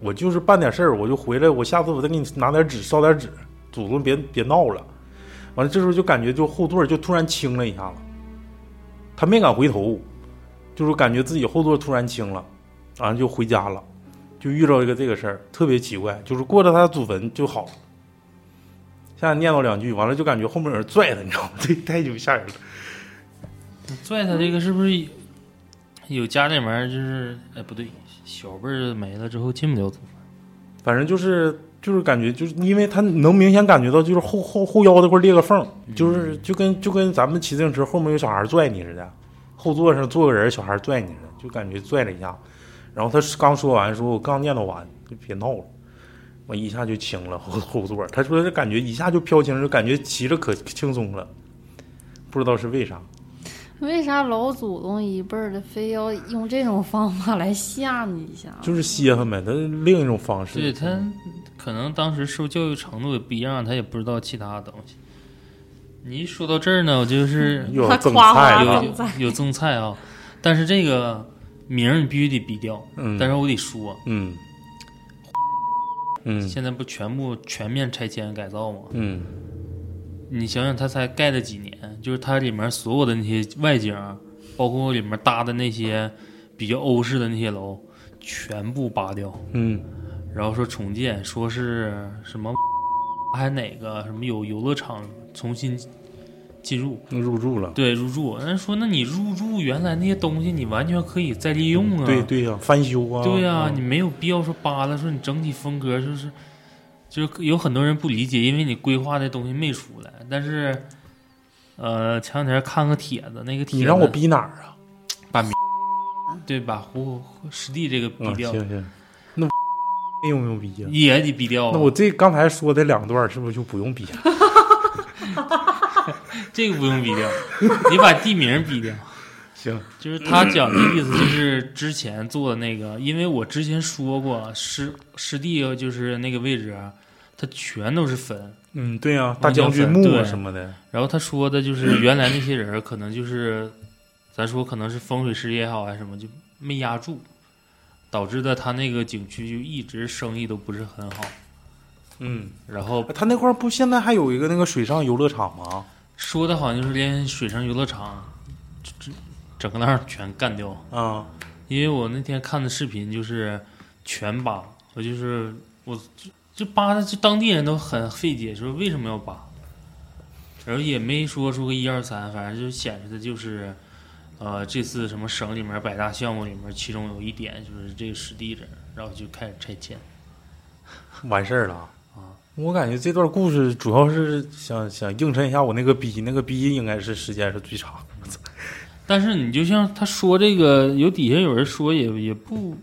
Speaker 3: 我就是办点事儿，我就回来，我下次我再给你拿点纸烧点纸，祖宗别别闹了。完了，这时候就感觉就后座就突然轻了一下子，他没敢回头，就是感觉自己后座突然轻了，完了就回家了。就遇到一个这个事儿，特别奇怪，就是过了他祖坟就好了。现在念叨两句，完了就感觉后面有人拽他，你知道吗？<laughs> 这太就吓人了。
Speaker 2: 拽他这个是不是有家里面就是哎不对，小辈儿没了之后进不了祖坟，
Speaker 3: 反正就是就是感觉就是因为他能明显感觉到就是后后后腰这块裂个缝，就是就跟就跟咱们骑自行车后面有小孩拽你似的，后座上坐个人，小孩拽你似的，就感觉拽了一下。然后他刚说完，说我刚念叨完，就别闹了，我一下就轻了后后座。他说这感觉一下就飘轻，就感觉骑着可轻松了，不知道是为啥。
Speaker 4: 为啥老祖宗一辈儿的非要用这种方法来吓你一下？
Speaker 3: 就是歇罕呗，他另一种方式。
Speaker 2: 对他可能当时受教育程度也不一样，他也不知道其他东西。你一说到这儿呢，我就是 <laughs>
Speaker 3: 又要赠菜
Speaker 2: 有有赠菜啊，但是这个名儿你必须得逼掉，
Speaker 3: 嗯，
Speaker 2: 但是我得说，
Speaker 3: 嗯嗯
Speaker 2: 现在不全部全面拆迁改造吗？
Speaker 3: 嗯
Speaker 2: 你想想，它才盖了几年，就是它里面所有的那些外景，包括里面搭的那些比较欧式的那些楼，全部扒掉，
Speaker 3: 嗯
Speaker 2: 然后说重建，说是什么 <laughs> 还哪个什么有游乐场重新进入，
Speaker 3: 嗯，入住了。
Speaker 2: 对入住。人说，那你入住原来那些东西，你完全可以再利用啊。
Speaker 3: 对对呀、翻修啊。
Speaker 2: 对呀、
Speaker 3: 啊
Speaker 2: 你没有必要说扒拉，说你整体风格就是，就是有很多人不理解，因为你规划的东西没出来。但是，呃，前两天看个帖子，那个帖子
Speaker 3: 你让我逼哪儿啊？
Speaker 2: 把对把胡师弟这个逼
Speaker 3: 啊，
Speaker 2: 掉，
Speaker 3: 行行，那用不用逼呀？
Speaker 2: 也得逼掉啊。
Speaker 3: 那我这刚才说的两段是不是就不用逼了？<laughs> <laughs>
Speaker 2: 这个不用逼掉，你把地名逼掉。
Speaker 3: 行，
Speaker 2: 就是他讲的意思，就是之前做的那个，因为我之前说过师师弟就是那个位置啊，它全都是坟。
Speaker 3: 嗯，对呀、大将军墓啊什么的。
Speaker 2: 然后他说的就是原来那些人可能就是，咱说可能是风水师也好还是什么，就没压住，导致的他那个景区就一直生意都不是很好。
Speaker 3: 嗯，
Speaker 2: 然后
Speaker 3: 他那块儿不现在还有一个那个水上游乐场吗？
Speaker 2: 说的好像就是连水上游乐场，这这整个那儿全干掉。
Speaker 3: 啊，
Speaker 2: 因为我那天看的视频就是全扒，我就是我就就扒的，就当地人都很费解，说为什么要扒，然后也没说出个一二三，反正就显示的就是，呃，这次什么省里面百大项目里面，其中有一点就是这个实地这，然后就开始拆迁。<laughs>
Speaker 3: 完事儿了啊！我感觉这段故事主要是想想映衬一下我那个逼，那个逼应该是时间是最长。<laughs>
Speaker 2: 但是你就像他说这个，有底下有人说也也不，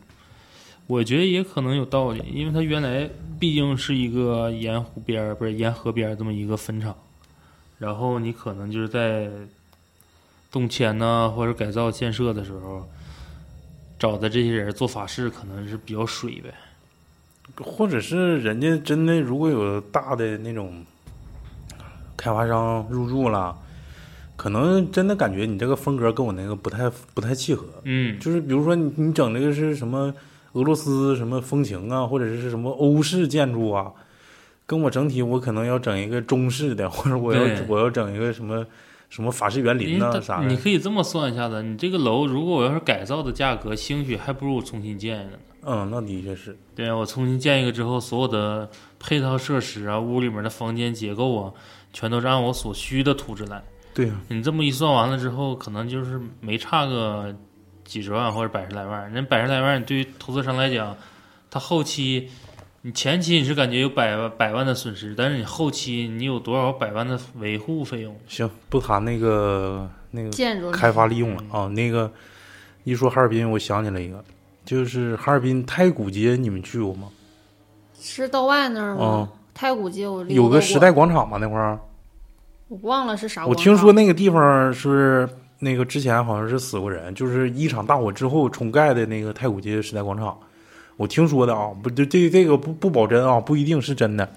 Speaker 2: 我觉得也可能有道理，因为他原来毕竟是一个沿湖边不是沿河边这么一个坟场，然后你可能就是在动迁呐或者改造建设的时候，找的这些人做法事可能是比较水呗。
Speaker 3: 或者是人家真的如果有大的那种开发商入驻了，可能真的感觉你这个风格跟我那个不太不太契合。
Speaker 2: 嗯，
Speaker 3: 就是比如说你你整这个是什么俄罗斯什么风情啊，或者是什么欧式建筑啊，跟我整体我可能要整一个中式的，或者我要我要整一个什么什么法式园林呐、
Speaker 2: 因为
Speaker 3: 啥的。
Speaker 2: 你可以这么算一下子，你这个楼如果我要是改造的价格，兴许还不如我重新建一个呢。
Speaker 3: 嗯，那的确是。
Speaker 2: 对啊，我重新建一个之后，所有的配套设施啊，屋里面的房间结构啊，全都是按我所需的图纸来。
Speaker 3: 对呀、
Speaker 2: 你这么一算完了之后，可能就是没差个几十万或者百十来万。人百十来万，对于投资商来讲，他后期你前期你是感觉有百万百万的损失，但是你后期你有多少百万的维护费用？
Speaker 3: 行，不谈那个那个
Speaker 4: 建筑
Speaker 3: 开发利用了啊。那个一说哈尔滨，我想起来一个，就是哈尔滨太古街，你们去过吗？
Speaker 4: 是道外那儿吗？
Speaker 3: 啊、
Speaker 4: 太古街我溜
Speaker 3: 有个时代，广场吗那块儿。
Speaker 4: 我忘了是啥。
Speaker 3: 我听说那个地方是那个之前好像是死过人，就是一场大火之后重盖的那个太古街时代广场。我听说的啊，不，这这这个不不保真啊，不一定是真的。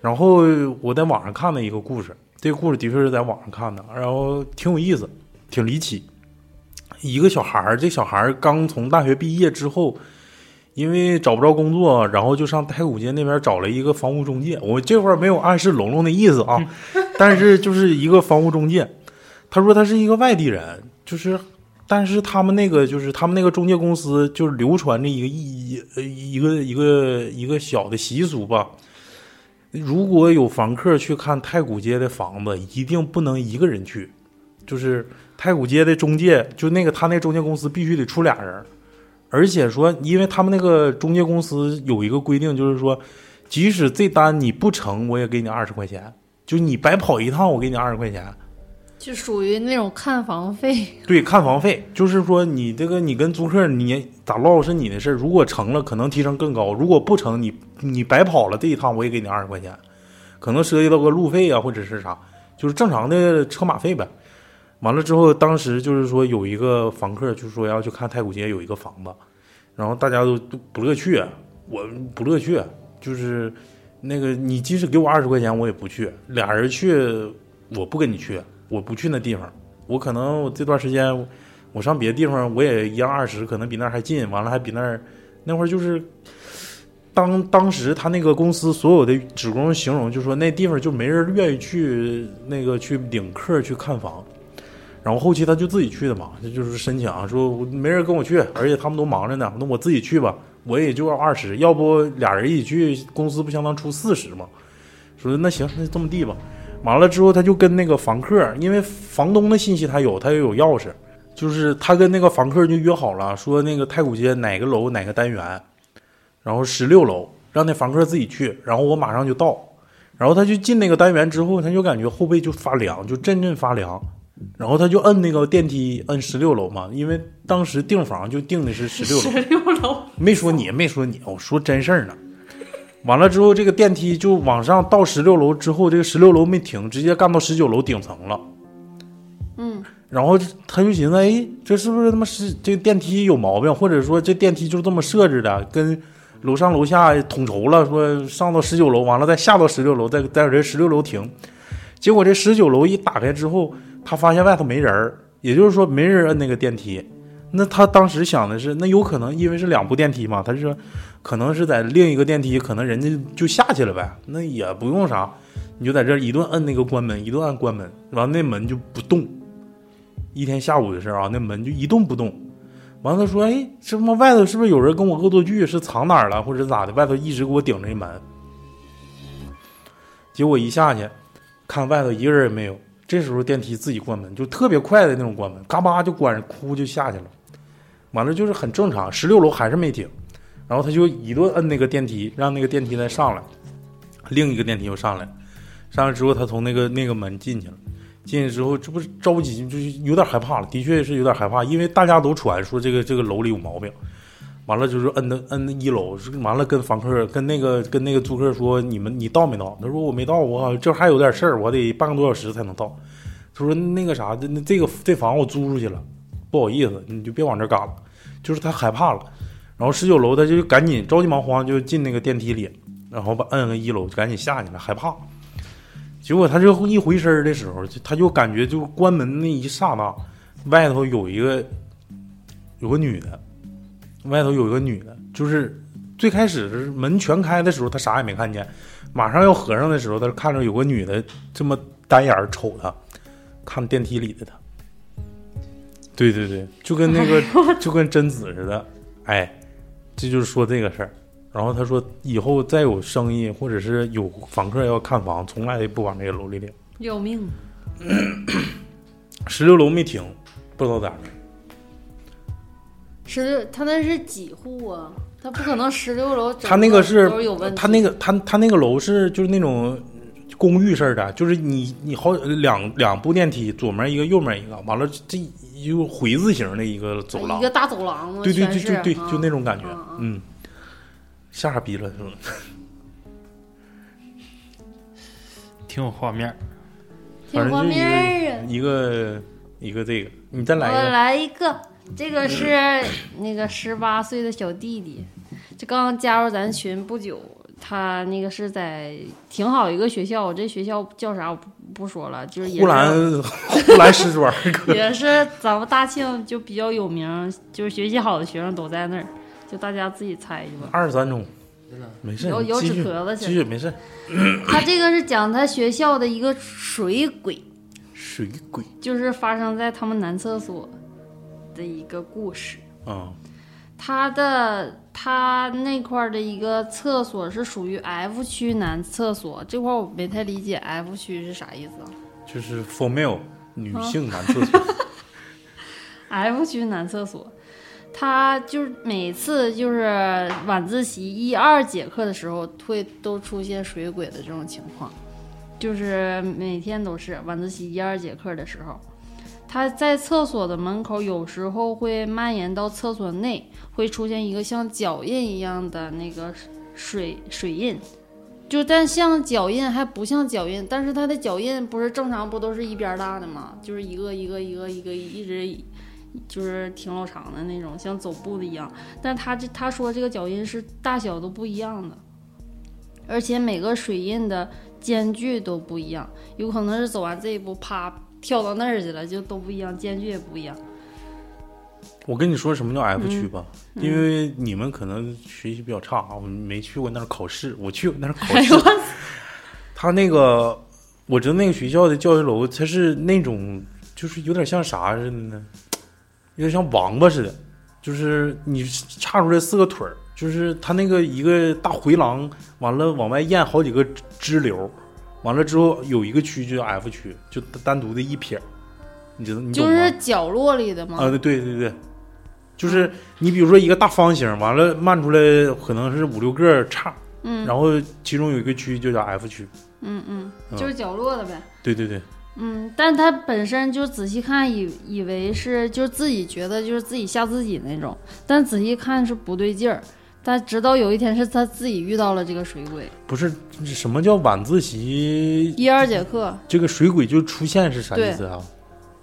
Speaker 3: 然后我在网上看的一个故事，这个故事的确是在网上看的，然后挺有意思，挺离奇。一个小孩儿，这小孩儿刚从大学毕业之后，因为找不着工作，然后就上太古街那边找了一个房屋中介。我这块儿没有暗示龙龙的意思啊，<laughs> 但是就是一个房屋中介。他说他是一个外地人，就是，但是他们那个就是他们那个中介公司就是流传着一个一呃一个一个一个小的习俗吧。如果有房客去看太古街的房子，一定不能一个人去，就是太古街的中介，就那个他那中介公司必须得出俩人，而且说，因为他们那个中介公司有一个规定，就是说，即使这单你不成，我也给你二十块钱，就你白跑一趟，我给你二十块钱。
Speaker 4: 就属于那种看房费。
Speaker 3: 对，看房费，就是说你这个你跟租客你咋唠是你的事儿，如果成了可能提成更高，如果不成你你白跑了这一趟我也给你二十块钱，可能涉及到个路费啊或者是啥，就是正常的车马费呗。完了之后，当时就是说有一个房客就说要去看太古街有一个房子，然后大家都都不乐去，我不乐去，就是那个你即使给我二十块钱我也不去，俩人去我不跟你去，我不去那地方。我可能我这段时间我上别的地方我也一样二十，可能比那儿还近，完了还比那儿那会儿就是当当时他那个公司所有的职工形容，就说那地方就没人愿意去那个去领客去看房，然后后期他就自己去的嘛，这就是申请啊说没人跟我去，而且他们都忙着呢，那我自己去吧，我也就要二十，要不俩人一起去，公司不相当出四十吗？说那行，那就这么地吧。完了之后，他就跟那个房客，因为房东的信息他有，他也有钥匙，就是他跟那个房客就约好了，说那个太古街哪个楼哪个单元，然后十六楼，让那房客自己去，然后我马上就到。然后他就进那个单元之后，他就感觉后背就发凉，就阵阵发凉。然后他就摁那个电梯，摁十六楼嘛，因为当时订房就订的是十六楼，
Speaker 4: 十六楼，
Speaker 3: 没说你，没说你，我说真事儿呢。完了之后，这个电梯就往上到十六楼之后，这个十六楼没停，直接干到十九楼顶层了。
Speaker 4: 嗯，
Speaker 3: 然后他就寻思，哎，这是不是他妈是这个电梯有毛病，或者说这电梯就这么设置的，跟楼上楼下统筹了，说上到十九楼，完了再下到十六楼，再 <laughs> 再这十六楼停。结果这十九楼一打开之后，他发现外头没人儿，也就是说没人摁那个电梯。那他当时想的是，那有可能因为是两部电梯嘛，他是说可能是在另一个电梯，可能人家就下去了呗，那也不用啥，你就在这一顿摁那个关门，一顿按关门，完了那门就不动，一天下午的事啊，那门就一动不动。完了，他说：“哎，这他妈外头是不是有人跟我恶作剧？是藏哪儿了，或者咋的？外头一直给我顶着一门。”结果一下去，看外头一个人也没有。这时候电梯自己关门，就特别快的那种关门，嘎巴就关上，哭就下去了。完了就是很正常，十六楼还是没停，然后他就一顿摁那个电梯，让那个电梯再上来，另一个电梯又上来，上来之后他从那个那个门进去了，进去之后这不是着急，就是有点害怕了，的确是有点害怕，因为大家都传说这个这个楼里有毛病。完了就是摁的摁的一楼，完了跟房客跟那个跟那个租客说你们你到没到？他说我没到，我这还有点事儿，我得半个多小时才能到。他说那个啥，那这个这房我租出去了，不好意思，你就别往这儿赶了。就是他害怕了，然后十九楼他就赶紧着急忙慌就进那个电梯里，然后把摁个一楼就赶紧下去了，害怕。结果他就一回身的时候，就他就感觉就关门那一刹那，外头有一个有个女的。外头有一个女的，就是最开始是门全开的时候，他啥也没看见，马上要合上的时候，他看着有个女的这么单眼瞅他，看电梯里的他。对对对，就跟那个 <laughs> 就跟贞子似的，哎，这就是说这个事儿。然后他说以后再有生意或者是有房客要看房，从来不往这个楼里领。
Speaker 4: 要命！
Speaker 3: 十六楼没停，不知道咋的。
Speaker 4: 十六，他那是几户啊？他不可能十六楼
Speaker 3: 他那个是
Speaker 4: 有。
Speaker 3: 他那个他他那个楼是就是那种公寓式的，就是你你好两两部电梯，左面一个，右面一个，完了这一个回字形的一个走廊
Speaker 4: 一，个大走廊嘛，
Speaker 3: 对对对对对，
Speaker 4: 啊
Speaker 3: 就那种感觉
Speaker 4: 嗯
Speaker 3: 吓傻逼了是吧？<laughs>
Speaker 2: 挺有画面儿。
Speaker 4: 挺有画面儿啊。
Speaker 3: 一个一个这个，你再来一个，我
Speaker 4: 来一个，这个是那个十八岁的小弟弟，这刚加入咱群不久。他那个是在挺好一个学校，这学校叫啥我不不说了，就是也
Speaker 3: 呼兰 <laughs> 呼兰师专，
Speaker 4: 也是咱们大庆就比较有名，就是学习好的学生都在那儿，就大家自己猜去吧。
Speaker 3: 二十三中，没事，
Speaker 4: 有有纸壳子去
Speaker 3: 继续没事。<coughs>
Speaker 4: 他这个是讲他学校的一个水鬼，
Speaker 3: 水鬼
Speaker 4: 就是发生在他们男厕所的一个故事。
Speaker 3: 啊，
Speaker 4: 他的他那块儿的一个厕所是属于 F 区男厕所，这块儿我没太理解 F 区是啥意思啊
Speaker 3: 就是 for male 女
Speaker 4: 啊
Speaker 3: 性男厕所？<laughs>
Speaker 4: F 区男厕所，他就是每次就是晚自习一二节课的时候会都出现水鬼的这种情况，就是每天都是晚自习一二节课的时候。他在厕所的门口，有时候会蔓延到厕所内，会出现一个像脚印一样的那个水水印，就但像脚印还不像脚印，但是它的脚印不是正常不都是一边大的吗？就是一个一个一个一个一直就是挺老长的那种，像走步的一样。但他这他说这个脚印是大小都不一样的，而且每个水印的间距都不一样，有可能是走完这一步，啪跳到那儿去了，就都不一样，间距也不一样。
Speaker 3: 我跟你说什么叫 F 区吧，
Speaker 4: 嗯
Speaker 3: 因为你们可能学习比较差，我没去过那儿考试，我去过那儿考
Speaker 4: 哎
Speaker 3: 试他那个，我知道那个学校的教学楼，它是那种就是有点像啥似的呢？有点像王八似的，就是你叉出来四个腿儿，就是他那个一个大回廊，完了往外咽好几个支支流，完了之后有一个区就叫 F 区，就单独的一撇儿，你知道你
Speaker 4: 就？是角落里的吗？
Speaker 3: 啊，对对对对，就是你比如说一个大方形，完了漫出来可能是五六个叉，
Speaker 4: 嗯
Speaker 3: 然后其中有一个区就叫 F 区。
Speaker 4: 嗯嗯，
Speaker 3: 嗯
Speaker 4: 就是角落的呗。
Speaker 3: 对对对，
Speaker 4: 嗯，但他本身就仔细看以以为是就是自己觉得就是自己吓自己那种，但仔细看是不对劲儿。但直到有一天是他自己遇到了这个水鬼，
Speaker 3: 不是什么叫晚自习？
Speaker 4: 一二节课，
Speaker 3: 这个水鬼就出现是啥意思啊？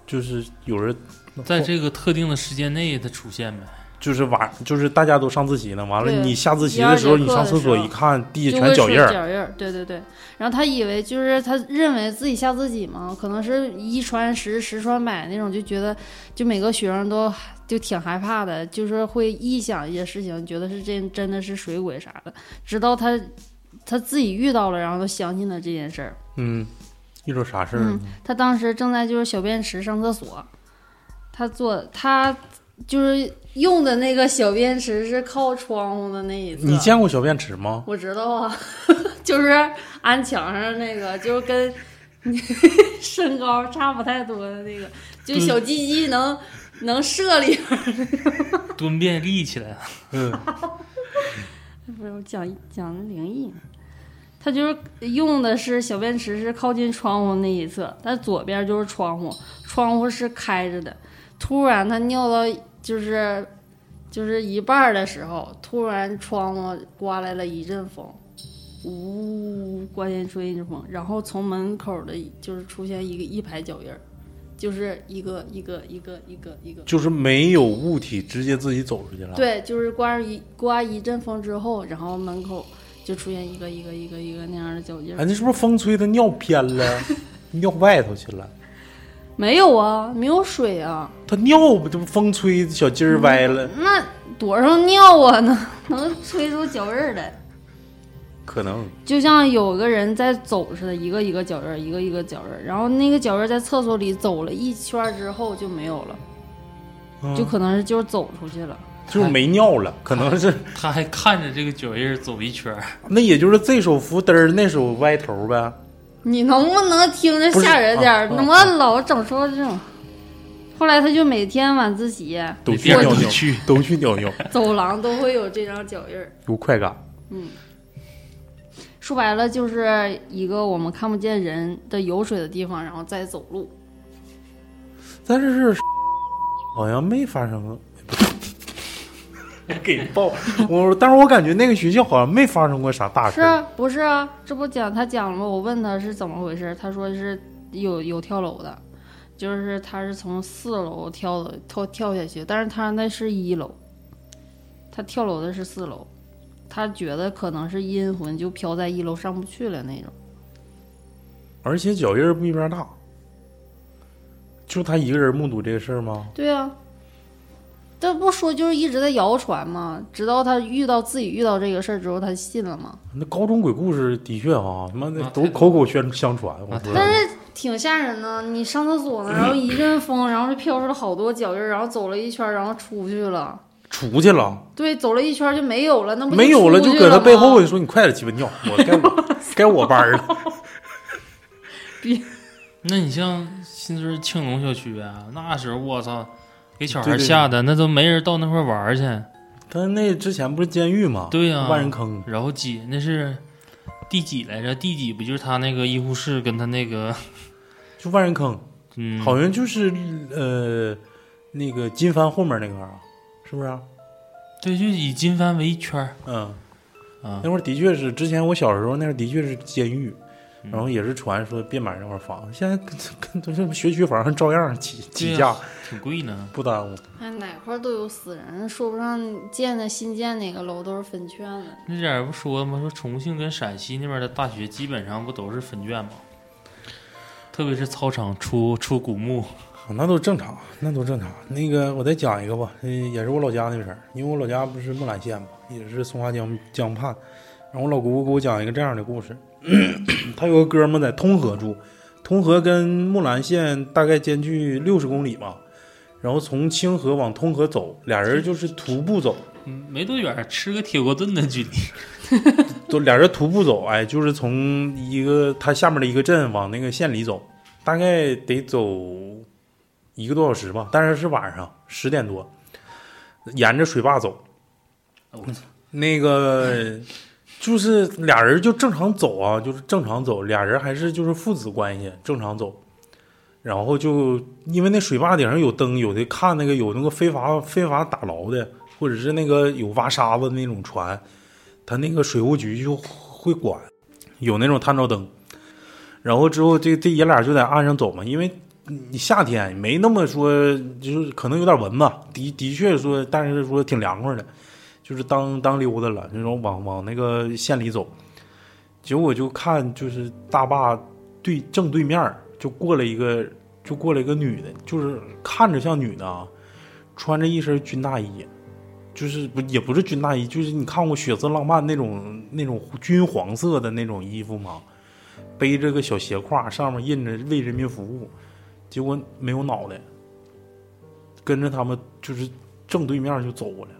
Speaker 3: 就是有人
Speaker 2: 在这个特定的时间内他出现呗。
Speaker 3: 就是晚，就是大家都上自习呢，完了你下自习的时候，你上厕所一看，地
Speaker 4: 下
Speaker 3: 全脚印儿，
Speaker 4: 脚印儿，对对对。然后他以为就是他认为自己吓自己嘛，可能是一传十，十传百那种，就觉得就每个学生都就挺害怕的，就是会臆想一些事情，觉得是真真的是水鬼啥的。直到他他自己遇到了，然后他相信了这件事儿。
Speaker 3: 嗯，遇着啥事儿
Speaker 4: 嗯？，他当时正在就是小便池上厕所，他坐他就是用的那个小便池是靠窗户的那一侧。
Speaker 3: 你见过小便池吗？
Speaker 4: 我知道啊，<laughs> 就是安墙上那个，就是跟你 <laughs> 身高差不太多的那个，就小鸡鸡能能射里边儿。<laughs>
Speaker 2: 蹲便立起来了。
Speaker 3: 嗯，
Speaker 4: 不是我讲讲的灵异呢，他就是用的是小便池是靠近窗户那一侧，但左边就是窗户，窗户是开着的。突然他尿到就是就是一半儿的时候，突然窗户刮来了一阵风，呜，刮进吹一阵风，然后从门口的就是出现一个一排脚印儿，就是一个一个一个一个一个。
Speaker 3: 就是没有物体直接自己走出去了。，
Speaker 4: 对，就是刮一刮一阵风之后，然后门口就出现一个一个一个一个那样的脚印儿。
Speaker 3: 哎，那是不是风吹它尿偏了，<laughs> 尿外头去了？
Speaker 4: 没有啊，没有水啊，
Speaker 3: 它尿不就风吹小鸡儿歪了？
Speaker 4: 那多少尿啊，能 <laughs> 能吹出脚印儿来，
Speaker 3: 可能。
Speaker 4: 就像有个人在走似的，一个一个脚印儿，一个一个脚印儿，然后那个脚印儿在厕所里走了一圈儿之后就没有了，
Speaker 3: 嗯
Speaker 4: 就可能是就是走出去了。
Speaker 3: 就是没尿了，可能是。
Speaker 2: 他还看着这个脚印儿走一圈儿，
Speaker 3: 那也就是这手扶嘚儿，那手歪头呗。
Speaker 4: 你能不能听着吓人点儿？怎么老整出这种？后来他就每天晚自习，
Speaker 3: 都去尿尿，
Speaker 2: 去
Speaker 3: 都去尿尿，<laughs>
Speaker 4: 走廊都会有这张脚印儿。
Speaker 3: 有快感。
Speaker 4: 嗯说白了，就是一个我们看不见人的有水的地方，然后再走路。
Speaker 3: 但是 <laughs> 好像没发生过。<laughs> 给报我，但是我感觉那个学校好像没发生过啥大事儿。
Speaker 4: 是啊，不是啊？这不讲他讲了吗？我问他是怎么回事，他说是有有跳楼的，就是他是从四楼跳的跳跳下去，但是他那是一楼，他跳楼的是四楼，他觉得可能是阴魂就飘在一楼上不去了那种。
Speaker 3: 而且脚印儿不一边大，就他一个人目睹这个事儿吗？
Speaker 4: 对啊，这不说就是一直在谣传吗？直到他遇到自己遇到这个事儿之后，他信了吗？
Speaker 3: 那高中鬼故事的确啊，他妈的
Speaker 2: 啊
Speaker 3: 都口口宣相传。
Speaker 4: 但是挺吓人的，你上厕所呢，然后一阵风，然后就飘出了好多脚印儿，然后走了一圈儿，然后出去了。
Speaker 3: 出去了，
Speaker 4: 对，走了一圈儿就没有了，那不
Speaker 3: 没有了，就搁他背后
Speaker 4: 吗
Speaker 3: 就说：“你快点鸡巴尿，我该我 <laughs> 该我班儿了。
Speaker 2: 那你像新村青龙小区啊，那时候我操，给小孩吓的，那都没人到那块儿玩儿去。”
Speaker 3: 他那之前不是监狱吗？
Speaker 2: 对呀、
Speaker 3: 万人坑。
Speaker 2: 然后几那是第几来着？第几不就是他那个医护室跟他那个 <laughs>
Speaker 3: 就万人坑，
Speaker 2: 嗯，
Speaker 3: 好像就是呃那个金帆后面那块儿啊，是不是啊？
Speaker 2: 对，就以金帆为一圈儿
Speaker 3: 嗯，
Speaker 2: 啊
Speaker 3: 那。会儿的确是，之前我小时候那会儿的确是监狱，
Speaker 2: 嗯
Speaker 3: 然后也是传说别买那块儿房，现在跟跟都是学区房照样起起价
Speaker 2: 挺贵呢。
Speaker 3: 不耽误。
Speaker 4: 哎，哪块儿都有死人，说不上建的新建哪个楼都是分圈的。
Speaker 2: 那点儿不说吗？说重庆跟陕西那边的大学基本上不都是分卷吗？特别是操场出出古墓，
Speaker 3: 那都正常，那都正常。那个我再讲一个吧，嗯，也是我老家那事儿，因为我老家不是木兰县嘛，也是松花江江畔。然后我老姑姑给我讲一个这样的故事，<clears throat> 他有个哥们在通河住，通河跟木兰县大概间距六十公里吧。然后从清河往通河走，俩人就是徒步走，
Speaker 2: 嗯，没多远，吃个铁锅炖的距离。<laughs>
Speaker 3: 都俩人徒步走，哎，就是从一个他下面的一个镇往那个县里走，大概得走一个多小时吧，但是是晚上十点多，沿着水坝走。
Speaker 2: 我
Speaker 3: 那个就是俩人就正常走啊，就是正常走，俩人还是就是父子关系，正常走。然后就因为那水坝顶上有灯，有的看那个有那个非法非法打捞的，或者是那个有挖沙子那种船，他那个水务局就会管，有那种探照灯。然后之后这这爷俩就在岸上走嘛，因为你夏天没那么说，就是可能有点蚊子，的的确说，但是说挺凉快的，就是当当溜达了，那种往往那个县里走。结果就看就是大坝对正对面就过来一个就过来一个女的，就是看着像女的啊，穿着一身军大衣，就是不也不是军大衣，就是你看过《血色浪漫》那种那种军黄色的那种衣服吗？背着个小斜挎，上面印着“为人民服务”，结果没有脑袋，跟着他们就是正对面就走过来了，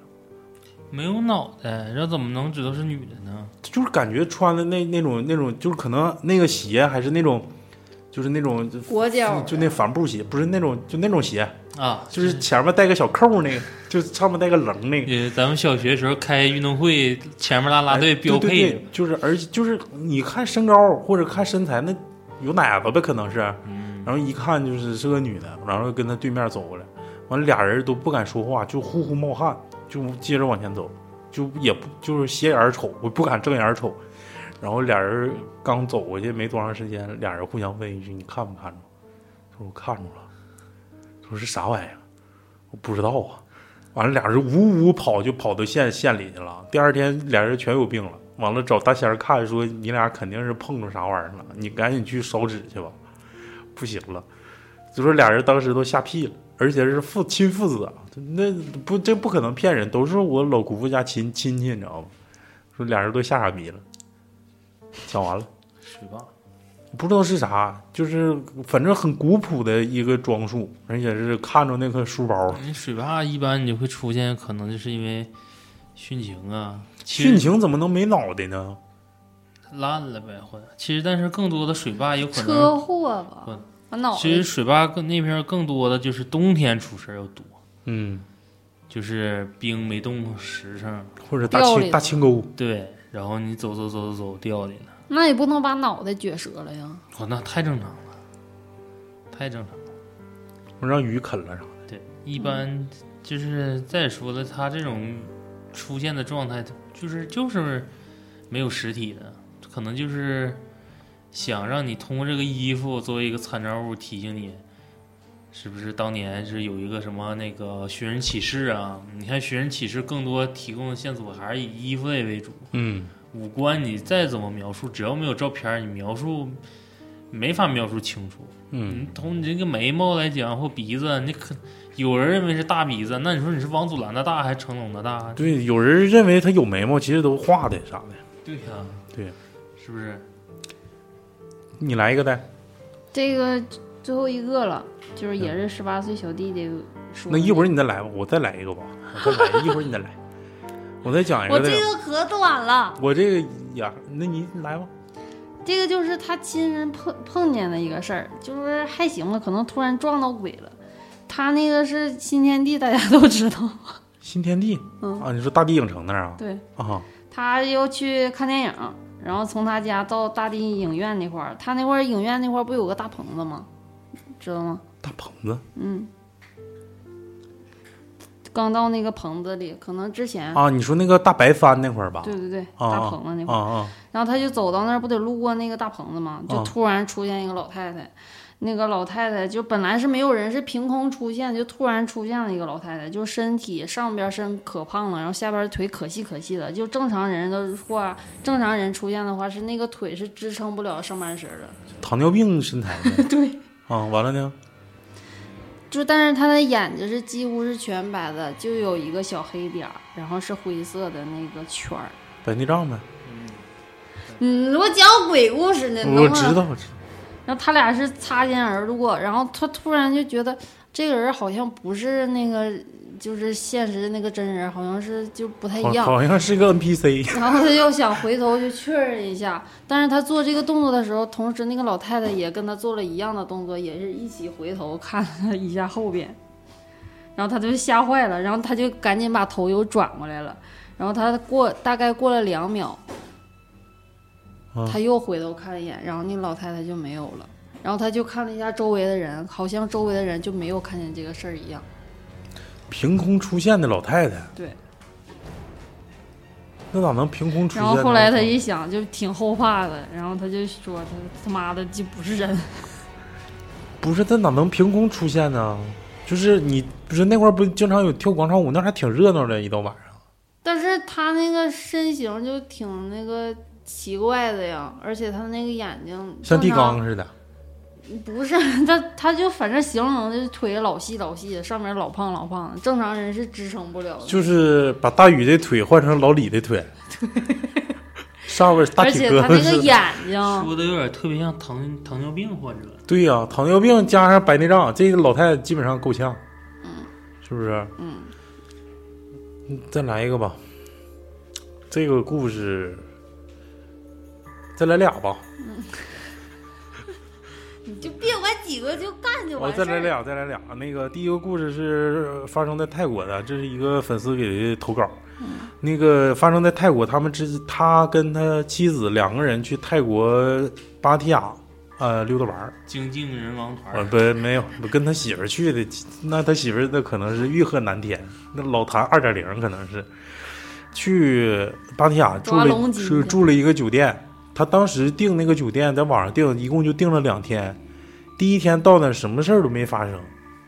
Speaker 2: 没有脑袋，这怎么能知道是女的呢？
Speaker 3: 就是感觉穿的那那种那种，就是可能那个鞋还是那种，就是那种
Speaker 4: 裹脚
Speaker 3: 就那帆布鞋，不是那种就那种鞋，
Speaker 2: 啊，
Speaker 3: 就是前面带个小扣那个，<laughs> 就上面带个棱那个。
Speaker 2: 呃，咱们小学时候开运动会，前面啦啦队
Speaker 3: 哎
Speaker 2: 标配的
Speaker 3: 对对对，就是而且就是你看身高或者看身材，那有奶子呗，可能是。
Speaker 2: 嗯，
Speaker 3: 然后一看就是是个女的，然后跟他对面走过来，完了俩人都不敢说话，就呼呼冒汗，就接着往前走，就也不就是斜眼瞅，我不敢正眼瞅。然后俩人刚走过去没多长时间，俩人互相问一句：“你看没看着？”说：“我看着了。”说是啥玩意儿？我不知道啊。完了，俩人呜呜跑，就跑到县县里去了。第二天，俩人全有病了。完了，找大仙看，说你俩肯定是碰着啥玩意儿了，你赶紧去烧纸去吧。不行了，就说俩人当时都吓屁了，而且是父亲父子啊，那不这不可能骗人，都是我老姑父家亲亲戚，你知道吗？说俩人都吓傻逼了。讲完了，
Speaker 2: 水坝，
Speaker 3: 不知道是啥，就是反正很古朴的一个装束，而且是看着那个书包，
Speaker 2: 你水坝一般你就会出现，可能就是因为殉情啊，
Speaker 3: 殉情怎么能没脑袋呢？
Speaker 2: 烂了呗，或者其实但是更多的水坝有可能，
Speaker 4: 车祸吧
Speaker 2: 其实水坝更那边更多的就是冬天出事儿要多，
Speaker 3: 嗯，
Speaker 2: 就是冰没冻实诚，
Speaker 3: 或者大青大青沟，
Speaker 2: 对，然后你走走走走走掉里了，
Speaker 4: 那也不能把脑袋撅折了呀。
Speaker 2: 哦，那太正常了，太正常了。
Speaker 3: 我让鱼啃了啥的。
Speaker 2: 对，一般就是再说了，它这种出现的状态，就是就是没有实体的，可能就是想让你通过这个衣服作为一个参照物提醒你，是不是当年是有一个什么那个寻人启事啊？你看寻人启事更多提供的线索还是以衣服类为主，
Speaker 3: 嗯，
Speaker 2: 五官你再怎么描述，只要没有照片，你描述没法描述清楚。
Speaker 3: 嗯，
Speaker 2: 你从你这个眉毛来讲，或鼻子，你可有人认为是大鼻子，那你说你是王祖蓝的大还是成龙的大？
Speaker 3: 对，有人认为他有眉毛，其实都画的啥的。
Speaker 2: 对呀、
Speaker 3: 对，
Speaker 2: 是不是？
Speaker 3: 你来一个呗，
Speaker 4: 这个最后一个了，就是也是十八岁小弟弟说。
Speaker 3: 那一会儿你再来吧，我再来一个吧，我再来，<laughs> 一会儿你再来，我再讲一个我。
Speaker 4: 这个可短了，
Speaker 3: 我这个呀，那你来吧。
Speaker 4: 这个就是他亲身碰碰见的一个事儿，就是还行吧，可能突然撞到鬼了。他那个是新天地，大家都知道。
Speaker 3: 新天地
Speaker 4: 嗯，
Speaker 3: 啊，你说大地影城那儿啊？
Speaker 4: 对，
Speaker 3: 啊，
Speaker 4: 他要去看电影，然后从他家到大地影院那块儿，他那块儿影院那块儿不有个大棚子吗？知道吗？
Speaker 3: 大棚子
Speaker 4: 嗯。刚到那个棚子里，可能之前，
Speaker 3: 啊，你说那个大白帆那块儿吧？
Speaker 4: 对对对，
Speaker 3: 啊
Speaker 4: 大棚子那块儿，
Speaker 3: 啊啊，
Speaker 4: 然后他就走到那儿，不得路过那个大棚子吗？就
Speaker 3: 啊
Speaker 4: 突然出现一个老太太，那个老太太就本来是没有人，是凭空出现，就突然出现了一个老太太，就身体上边身可胖了，然后下边腿可细可细的，就正常人的话，正常人出现的话是那个腿是支撑不了上半身的。
Speaker 3: 糖尿病身材 <laughs>
Speaker 4: 对，
Speaker 3: 啊，完了呢？<laughs>
Speaker 4: 就但是她的眼睛是几乎是全白的，就有一个小黑点儿，然后是灰色的那个圈儿。
Speaker 3: 白内障呗？
Speaker 4: 嗯，我讲鬼故事呢，
Speaker 3: 我知道，我知道。
Speaker 4: 然后他俩是擦肩而过，然后他突然就觉得这个人好像不是那个，就是现实那个真人，好像是就不太一样。
Speaker 3: 好像是个 NPC。<laughs>
Speaker 4: 然后他又想回头去确认一下，但是他做这个动作的时候，同时那个老太太也跟他做了一样的动作，也是一起回头看了一下后边，然后他就吓坏了，然后他就赶紧把头又转过来了，然后他过大概过了两秒，
Speaker 3: 啊
Speaker 4: 他又回头看了一眼，然后那老太太就没有了，然后他就看了一下周围的人，好像周围的人就没有看见这个事儿一样。
Speaker 3: 凭空出现的老太太，
Speaker 4: 对，
Speaker 3: 那咋能凭空出现？
Speaker 4: 然后后来他一想，就挺后怕的，然后他就说他他妈的就不是人。<laughs>
Speaker 3: 不是，他哪能凭空出现呢？就是你不是那块儿不经常有跳广场舞，那还挺热闹的，一到晚上。
Speaker 4: 但是他那个身形就挺那个奇怪的呀，而且他那个眼睛
Speaker 3: 像地缸似的。
Speaker 4: 不是 <laughs> 他，他就反正形容的腿老细老细的，上面老胖老胖的，正常人是支撑不了的。
Speaker 3: 就是把大宇的腿换成老李的腿，<laughs> 上面大
Speaker 4: 而且他那个。眼睛，
Speaker 2: 说的有点特别像糖糖尿病患者，
Speaker 3: 对呀、糖尿病加上白内障，这个老太太基本上够呛。嗯是不是？
Speaker 4: 嗯，
Speaker 3: 嗯再来一个吧。这个故事，再来俩吧。<laughs>
Speaker 4: 你就别管几个就干就
Speaker 3: 哦，
Speaker 4: 完事儿。
Speaker 3: 再来俩，再来俩。那个第一个故事是发生在泰国的，这是一个粉丝给的投稿。那个发生在泰国，他们之他跟他妻子两个人去泰国芭提雅，呃，溜达玩儿。
Speaker 2: 精尽人亡团
Speaker 3: 呃，
Speaker 2: 儿，
Speaker 3: 不，没有，不跟他媳妇儿去的，那他媳妇儿那可能是欲壑难填，那老谭二点零可能是去芭提雅住了是住了一个酒店，他当时订那个酒店在网上订，一共就订了两天，第一天到那什么事儿都没发生，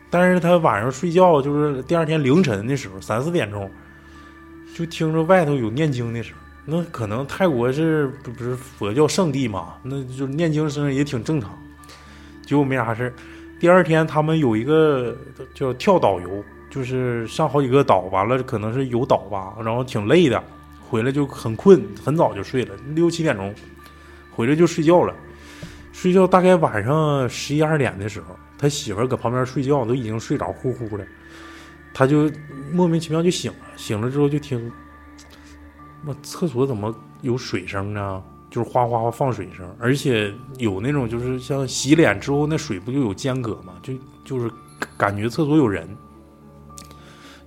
Speaker 3: 但是他晚上睡觉就是第二天凌晨的时候三四点钟，就听着外头有念经的声儿。那可能泰国是不不是佛教圣地嘛？那就念经声也挺正常。结果没啥事儿。第二天他们有一个叫跳岛游，就是上好几个岛，完了可能是游岛吧，然后挺累的，回来就很困，很早就睡了，六七点钟回来就睡觉了。睡觉大概晚上十一二点的时候，他媳妇儿搁旁边睡觉，都已经睡着呼呼的，他就莫名其妙就醒了，醒了之后就听，我厕所怎么有水声呢？就是哗哗哗放水声，而且有那种就是像洗脸之后那水不就有间隔嘛，就就是感觉厕所有人。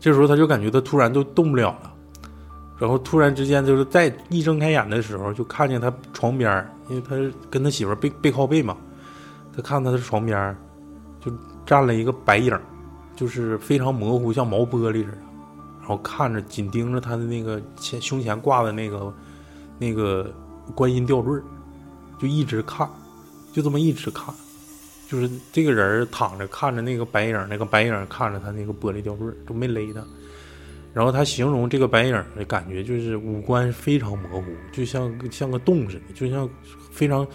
Speaker 3: 这时候他就感觉他突然就动不了了，然后突然之间就是再一睁开眼的时候，就看见他床边儿，因为他跟他媳妇背背靠背嘛，他看他的床边儿就站了一个白影，就是非常模糊，像毛玻璃似的，然后看着紧盯着他的那个前胸前挂的那个那个观音吊坠儿，就一直看，就这么一直看，就是这个人躺着看着那个白影，那个白影看着他那个玻璃吊坠儿，都没勒他。然后他形容这个白影的感觉就是五官非常模糊，就像像个洞似的，就像非常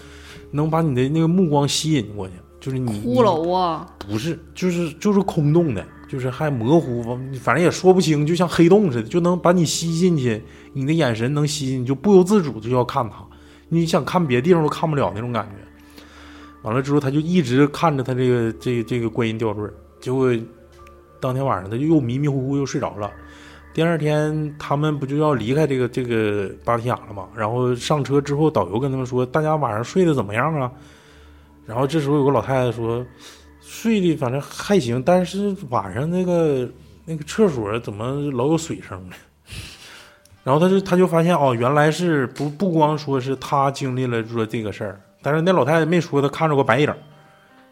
Speaker 3: 能把你的那个目光吸引过去，就是你
Speaker 4: 骷髅啊，
Speaker 3: 不是，就是就是空洞的，就是还模糊，反正也说不清，就像黑洞似的，就能把你吸进去，你的眼神能吸进，你就不由自主就要看他，你想看别的地方都看不了那种感觉。完了之后，他就一直看着他这个这个、这个观音吊坠，结果当天晚上他就又迷迷糊糊又睡着了。第二天他们不就要离开这个这个芭提雅了吗？然后上车之后，导游跟他们说：“大家晚上睡得怎么样啊？”然后这时候有个老太太说：“睡的反正还行，但是晚上那个那个厕所怎么老有水声呢？” <laughs> 然后他就他就发现哦，原来是不不光说是他经历了说这个事儿，但是那老太太没说她看着过白影儿，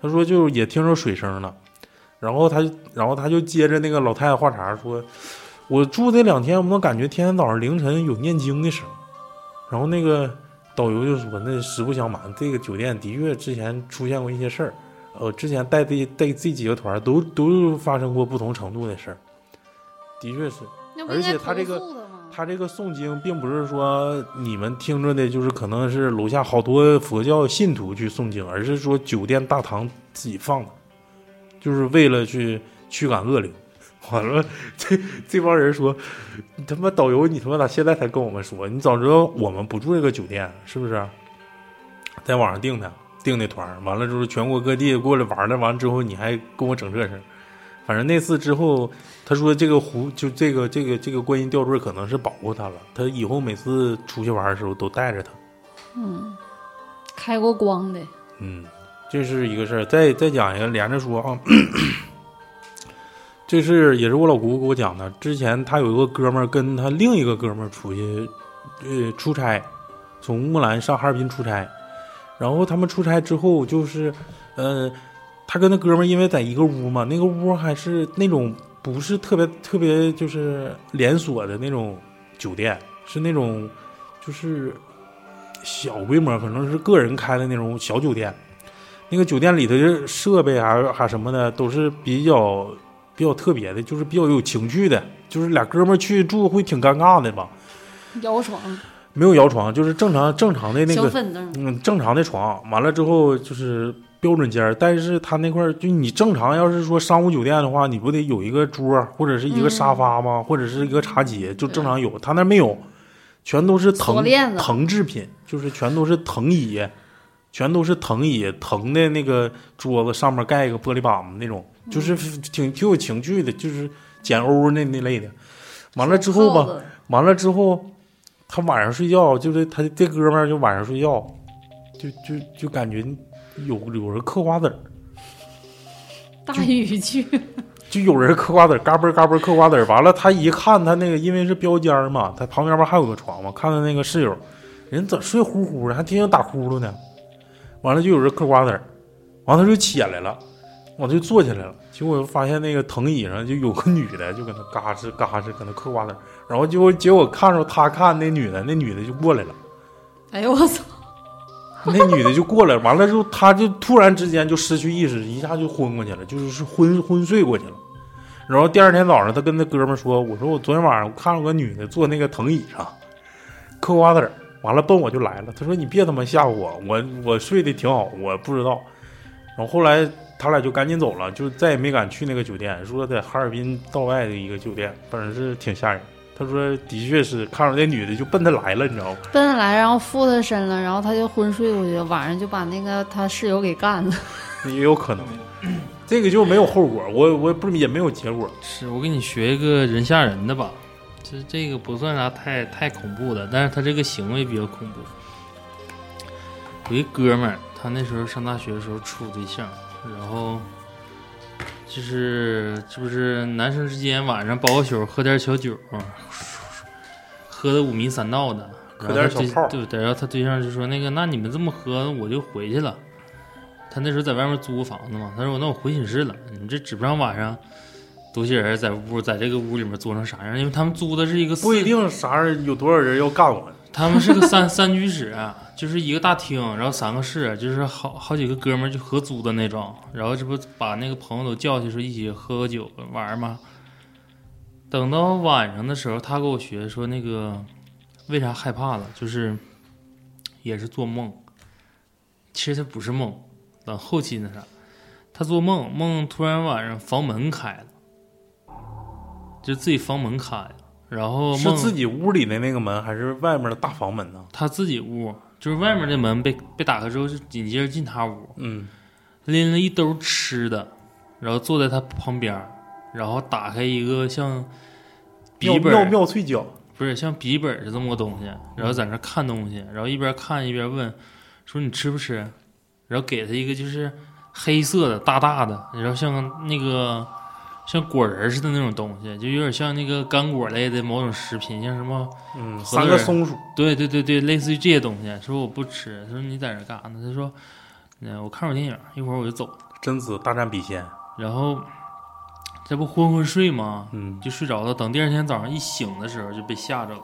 Speaker 3: 她说就也听着水声了。然后他然后他就接着那个老太太话茬说。我住这两天，我能感觉天天早上凌晨有念经的声。然后那个导游就说：“那实不相瞒，这个酒店的确之前出现过一些事儿。呃，之前带这 <laughs> 带这几个团都都发生过不同程度的事儿，的确是。而且他这个？
Speaker 4: 他
Speaker 3: 这个诵经，并不是说你们听着的，就是可能是楼下好多佛教信徒去诵经，而是说酒店大堂自己放的，就是为了去驱赶恶灵。完了，这这帮人说，你他妈导游，你他妈咋现在才跟我们说？你早知道我们不住这个酒店，是不是？在网上订的，订的团，完了之后全国各地过来玩了，完了之后你还跟我整这事儿。反正那次之后，他说这个壶就这个这个这个观音吊坠可能是保护他了，他以后每次出去玩的时候都带着他。
Speaker 4: 嗯，开过光的，
Speaker 3: 嗯，这是一个事儿。再再讲一个，连着说啊，<coughs> 这是也是我老姑给我讲的。之前他有一个哥们儿跟他另一个哥们儿出去，呃，出差，从木兰上哈尔滨出差，然后他们出差之后就是，呃，他跟那哥们儿因为在一个屋嘛，那个屋还是那种不是特别特别就是连锁的那种酒店，是那种就是小规模，可能是个人开的那种小酒店。那个酒店里头的设备啊还什么的都是比较比较特别的，就是比较有情趣的，就是俩哥们儿去住会挺尴尬的吧？
Speaker 4: 摇床、
Speaker 3: 没有摇床，就是正常正常的那个嗯，正常的床，完了之后就是标准间儿，但是他那块儿就你正常要是说商务酒店的话，你不得有一个桌儿或者是一个沙发吗？或者是一个茶几，就正常有，他那没有，全都是藤藤制品，就是全都是藤椅，全都是藤椅，藤的那个桌子上面盖一个玻璃板子那种，就是挺挺有情趣的，就是捡欧那那类的。完了之后吧，完了之后，他晚上睡觉，就是他这哥们儿就晚上睡觉，就就就感觉有有人嗑瓜子儿，
Speaker 4: 大语句，<laughs>
Speaker 3: 就有人嗑瓜子儿，嘎嘣嘎嘣嗑瓜子儿。完了，他一看他那个，因为是标间儿嘛，他旁边不还有个床嘛，看他那个室友，人咋睡呼呼的，还天天打呼噜呢。完了就有人嗑瓜子儿，完了他就起来了，完了就坐起来了。结果发现那个藤椅上就有个女的，就搁那嘎吱嘎吱搁那嗑瓜子儿。然后结果结果看着他看那女的，那女的就过来了。
Speaker 4: 哎呦我操！<laughs>
Speaker 3: 那女的就过来，完了之后，她就突然之间就失去意识，一下就昏过去了，就是是昏昏睡过去了。然后第二天早上，他跟那哥们儿说：“我说我昨天晚上我看着个女的坐那个藤椅上嗑瓜子儿，完了奔我就来了。”他说：“你别他妈吓唬我，我我睡得挺好，我不知道。”然后后来他俩就赶紧走了，就再也没敢去那个酒店，说在哈尔滨道外的一个酒店，反正是挺吓人。他说：“的确是看着那女的就奔他来了，你知道吗？
Speaker 4: 奔他来，然后附他身了，然后他就昏睡过去，晚上就把那个他室友给干了。<laughs>
Speaker 3: 也有可能。这个就没有后果，我我不也没有结果。
Speaker 2: 是我给你学一个人吓人的吧，这这个不算啥太太恐怖的，但是他这个行为比较恐怖。有一哥们儿，他那时候上大学的时候处对象，然后就是这不是男生之间晚上包个宿，喝点小酒，喝的五迷三道的，
Speaker 3: 喝点小泡
Speaker 2: 对对，然后他对象就说那个，那你们这么喝，我就回去了。他那时候在外面租个房子嘛，他说那我回寝室了，你这指不上晚上多些人在屋，在这个屋里面做成啥样，因为他们租的是一个四
Speaker 3: 不一定啥人有多少人要干我，
Speaker 2: 他们是个三三居室，就是一个大厅，然后三个室，就是好好几个哥们儿就合租的那种。然后这不把那个朋友都叫去说一起喝个酒玩儿吗？等到晚上的时候，他给我学说那个为啥害怕了，就是也是做梦。其实他不是梦，等后期那啥，他做梦梦突然晚上房门开了，就自己房门开了，然后梦
Speaker 3: 是自己屋里的那个门，还是外面的大房门呢？
Speaker 2: 他自己屋，就是外面的门被被打开之后，就紧接着进他屋，
Speaker 3: 嗯，
Speaker 2: 拎了一兜吃的，然后坐在他旁边，然后打开一个像笔记本
Speaker 3: 妙
Speaker 2: 儿，
Speaker 3: 妙脆角，
Speaker 2: 不是像笔记本儿是这么个东西，然后在那看东西，然后一边看一边问，说你吃不吃？然后给他一个就是黑色的大大的，然后像那个像果仁儿似的那种东西，就有点像那个干果类的某种食品，像什么
Speaker 3: 嗯，三个松鼠，
Speaker 2: 对对对对，类似于这些东西。说我不吃，他说你在这干啥呢？他说，嗯，我看会儿电影，一会儿我就走。
Speaker 3: 贞子大战笔仙，
Speaker 2: 然后这不昏昏睡吗？
Speaker 3: 嗯，
Speaker 2: 就睡着了。等第二天早上一醒的时候，就被吓着了。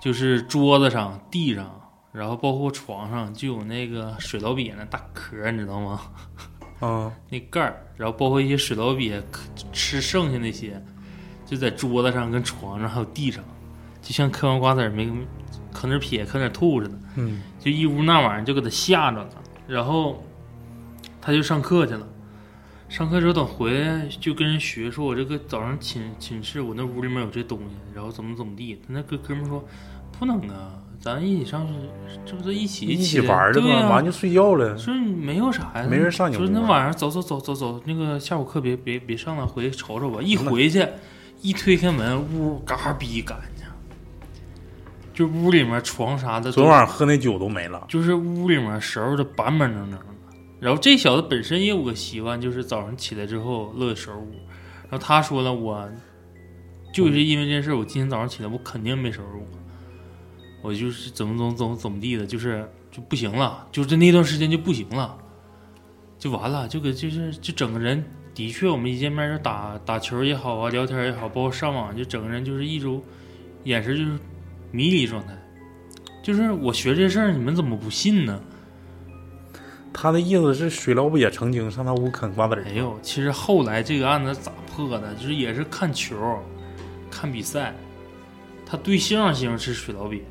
Speaker 2: 就是桌子上、地上，然后包括床上，就有那个水老鳖那大壳，你知道吗？
Speaker 3: 嗯，
Speaker 2: 那盖儿，然后包括一些水老鳖吃剩下那些，就在桌子上、跟床上还有地上，就像嗑完瓜子儿没嗑点撇、嗑点吐似的。
Speaker 3: 嗯，
Speaker 2: 就一屋那玩意儿就给他吓着了，然后他就上课去了。上课之后等回来就跟人学说，我这个早上寝寝室我那屋里面有这东西，然后怎么怎么地。他那哥哥们说不能啊，咱一起上去，这不是一起
Speaker 3: 一
Speaker 2: 起
Speaker 3: 起玩儿的嘛，
Speaker 2: 对呀、
Speaker 3: 完就睡觉了，
Speaker 2: 说没有啥呀，
Speaker 3: 没人上你
Speaker 2: 说那晚上走走走走走，那个下午课别别别上了，回去瞅瞅吧。一回去，一推开门，屋嘎逼干净，就屋里面床啥的，
Speaker 3: 昨晚上喝那酒都没了，
Speaker 2: 就是屋里面收拾的板板正正的。然后这小子本身也有个习惯，就是早上起来之后乐意收拾屋。然后他说了，我就是因为这件事，我今天早上起来我肯定没收拾屋，我就是怎么怎么怎么怎么地的，就是就不行了，就是那段时间就不行了，就完了，就给就是就整个人的确，我们一见面就打打球也好啊，聊天也好，包括上网，就整个人就是一种眼神就是迷离状态。就是我学这事儿，你们怎么不信呢？
Speaker 3: 他的意思是水老鳖成精上他屋啃瓜子儿
Speaker 2: 哎呦，其实后来这个案子咋破的？就是也是看球，看比赛，他对象喜欢吃水老鳖，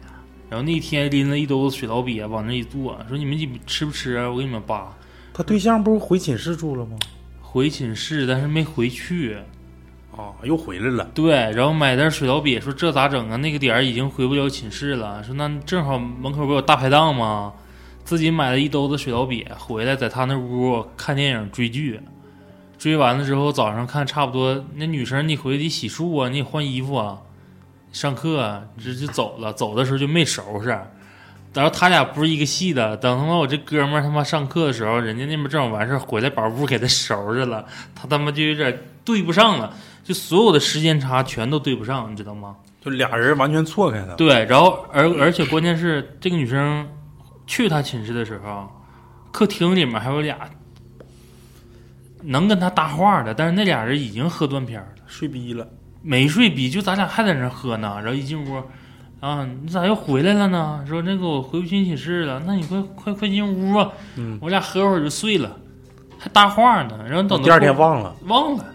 Speaker 2: 然后那天拎了一兜子水老鳖往那一坐，说你们几吃不吃啊？我给你们扒。
Speaker 3: 他对象不是回寝室住了吗？
Speaker 2: 回寝室，但是没回去。
Speaker 3: 啊，又回来了，
Speaker 2: 对，然后买点水老鳖，说这咋整啊？那个点儿已经回不了寝室了。说那正好门口不有大排档吗？自己买了一兜子水老鳖回来，在他那屋看电影追剧，追完了之后，早上看差不多，那女生你回去得洗漱啊，你得换衣服啊，上课啊，这就走了。走的时候就没收拾。然后他俩不是一个系的，等他妈我这哥们儿他妈上课的时候，人家那边正好完事儿回来，把屋给他收拾了，他他妈就有点对不上了，就所有的时间差全都对不上，你知道吗？
Speaker 3: 就俩人完全错开的。
Speaker 2: 对，然后而而且关键是这个女生去他寝室的时候，客厅里面还有俩能跟他搭话的，但是那俩人已经喝断片了，
Speaker 3: 睡逼了，
Speaker 2: 没睡逼，就咱俩还在那喝呢。然后一进屋，啊，你咋又回来了呢？说那个我回不去寝室了，那你快快快进屋吧。
Speaker 3: 嗯，
Speaker 2: 我俩喝会儿就睡了，还搭话呢。然后等
Speaker 3: 第二天忘了。
Speaker 2: 忘了，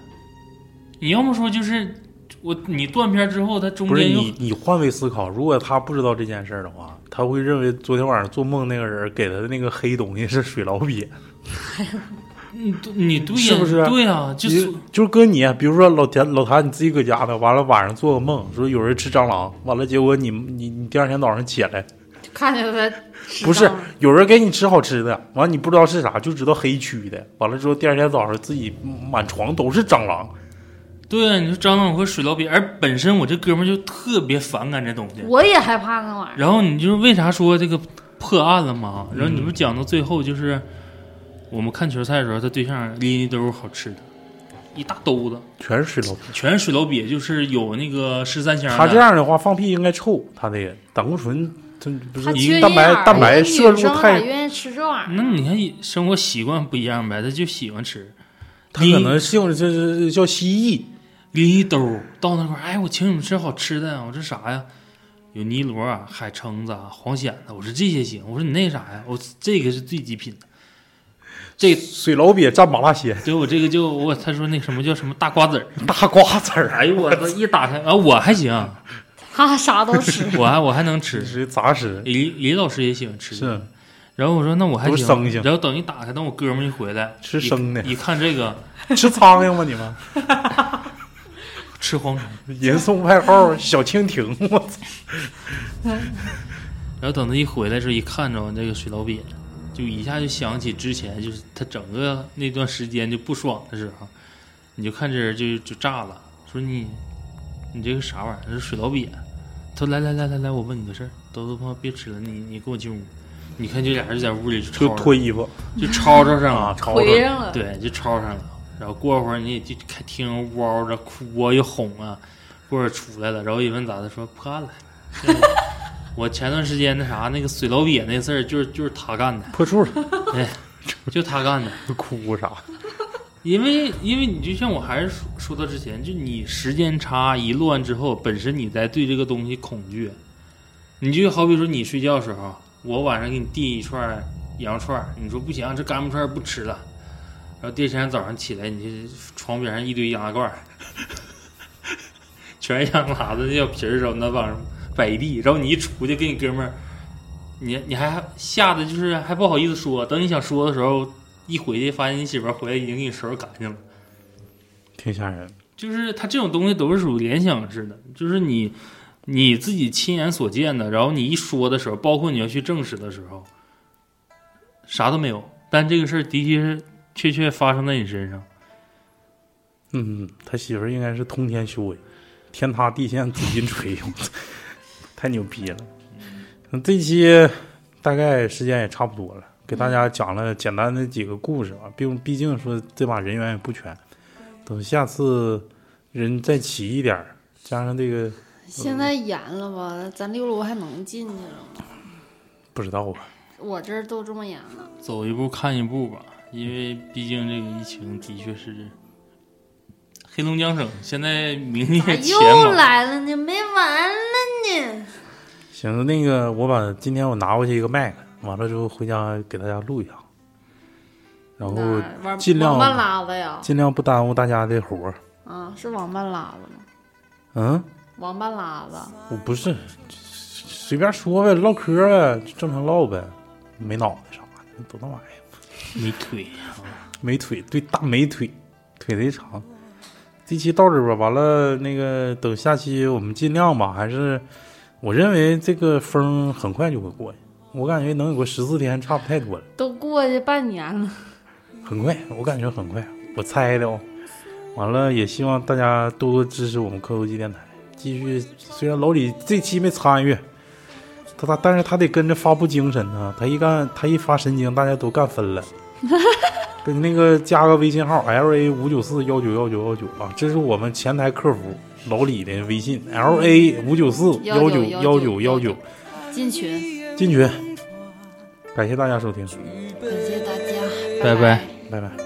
Speaker 2: 你要么说就是我你断片之后，他中
Speaker 3: 不是
Speaker 2: 间又
Speaker 3: 你，你换位思考，如果他不知道这件事儿的话，他会认为昨天晚上做梦那个人给他的那个黑东西是水老鳖，<laughs>
Speaker 2: 你对你对呀，
Speaker 3: 是不是
Speaker 2: 对呀，就
Speaker 3: 就是就是搁你，比如说老田老谭你自己搁家呢，完了晚上做个梦，说有人吃蟑螂，完了结果你你你第二天早上起来，
Speaker 4: 看见他吃
Speaker 3: 不是有人给你吃好吃的，完了你不知道是啥，就知道黑蛆的，完了之后第二天早上自己满床都是蟑螂，
Speaker 2: 对啊，你说蟑螂和水老鳖，而本身我这哥们儿就特别反感这东西。
Speaker 4: 我也害怕那玩意儿。
Speaker 2: 然后你就是为啥说这个破案了嘛？然后你
Speaker 3: 嗯
Speaker 2: 不讲到最后，就是我们看球赛的时候，他对象拎一兜好吃的，一大兜子，
Speaker 3: 全是水老鳖。
Speaker 2: 全是水老鳖，就是有那个十三香。
Speaker 3: 他这样的话放屁应该臭，他那个胆固醇，他不是
Speaker 4: 他缺
Speaker 3: 蛋白
Speaker 4: 营养
Speaker 3: 蛋白摄入
Speaker 4: 女生咋
Speaker 3: 太，
Speaker 4: 愿意吃这玩意
Speaker 2: 那？你看生活习惯不一样呗，他就喜欢吃。
Speaker 3: 他可能性就是叫蜥蜴，
Speaker 2: 拎一兜到那块儿，哎，我请你们吃好吃的，我这啥呀？有泥螺啊、海蛏子啊、黄蚬子，我说这些行，我说你那啥呀？我这个是最极品的，这
Speaker 3: 水老鳖蘸麻辣鲜，
Speaker 2: 对我这个就我他说那什么叫什么大瓜子儿，
Speaker 3: 大瓜子儿，
Speaker 2: 哎呦我操，一打开啊我还行，
Speaker 4: 他啥都吃。<laughs>
Speaker 2: 我还我还能吃，
Speaker 3: 是杂食，
Speaker 2: 李李老师也喜欢吃，
Speaker 3: 是
Speaker 2: 然后我说那我还行，
Speaker 3: 生性
Speaker 2: 然后等一打开，等我哥们儿一回来
Speaker 3: 吃生的
Speaker 2: 一一看这个
Speaker 3: 吃苍蝇吗？你们 <laughs>
Speaker 2: 吃蝗虫，
Speaker 3: 人送外号小蜻蜓，我操！
Speaker 2: 然后等他一回来时候，一看着这个水老鳖，就一下就想起之前就是他整个那段时间就不爽的时候，你就看这人就就炸了，说你你这个啥玩意儿？这是水老鳖。他说来来来来来，我问你个事儿，都都他妈别吃了，你你跟我进屋。你看这俩人就在屋里就
Speaker 3: 就脱衣服
Speaker 2: 就吵吵上
Speaker 3: 啊，
Speaker 2: 了，
Speaker 3: 吵吵。
Speaker 4: 上了，
Speaker 2: 对，就吵上了。然后过会儿你也就开听嗷着哭啊，又哄啊，过会儿出来了，然后一问咋的，说破案了。<laughs> 就是我前段时间那啥，那个水老瘪那事儿，就是就是他干的，
Speaker 3: 破处了，哎
Speaker 2: 就他干的。<laughs>
Speaker 3: 哭啥？
Speaker 2: 因为因为你就像我还是说说到之前，就你时间差一乱之后，本身你在对这个东西恐惧，你就好比说你睡觉的时候，我晚上给你递一串羊串，你说不行，这干巴串不吃了，然后第二天早上起来，你这床边上一堆羊拉罐，<laughs> 全是羊拉子那小皮儿，然后那往上摆一地，然后你一出去跟你哥们儿，你你还吓得就是还不好意思说，等你想说的时候。一回去发现你媳妇儿回来已经给你收拾干净了，
Speaker 3: 挺吓人。
Speaker 2: 就是他这种东西都是属于联想式的，就是你你自己亲眼所见的，然后你一说的时候，包括你要去证实的时候，啥都没有，但这个事儿的确确确发生在你身上。
Speaker 3: 嗯，他媳妇儿应该是通天修为，天塌地陷紫金锤，太牛逼了。那这期大概时间也差不多了，给大家讲了简单的几个故事吧。并毕竟说这把人员也不全，等下次人再齐一点儿，加上这个
Speaker 4: 现在严了吧？咱六楼还能进去了吗？
Speaker 3: 不知道啊，
Speaker 4: 我这儿都这么严了。
Speaker 2: 走一步看一步吧，因为毕竟这个疫情的确是黑龙江省现在名列
Speaker 4: 咋
Speaker 2: 前
Speaker 4: 又。来了呢？没完了呢！
Speaker 3: 行，那个我把今天我拿过去一个麦克，完了之后回家给大家录一下，然后尽量
Speaker 4: 拉子呀？
Speaker 3: 尽量不耽误大家的活儿。
Speaker 4: 啊，是网吧拉子吗？
Speaker 3: 嗯。
Speaker 4: 网吧拉子，
Speaker 3: 我不是随便说呗，唠嗑呗，正常唠呗，没脑袋啥的，都那玩意儿？
Speaker 2: 没腿，
Speaker 3: 没腿，对，大没腿，腿贼长。这期到这儿吧，完了那个等下期我们尽量吧，还是我认为这个风很快就会过去，我感觉能有个十四天差不太多了，
Speaker 4: 都过去半年了。
Speaker 3: 很快，我感觉很快。我猜的哦。完了，也希望大家多多支持我们科技机电台，继续。虽然老李这期没参与，他他，但是他得跟着发布精神呢。他一干，他一发神经，大家都干分了。跟那个加个微信号 L A 五九四幺九幺九幺九啊，这是我们前台客服老李的微信 L A 五九四幺九幺九幺九，
Speaker 4: 进群，
Speaker 3: 进群。感谢大家收听，
Speaker 4: 感谢大家，
Speaker 2: 拜拜。
Speaker 3: 拜拜。
Speaker 5: 江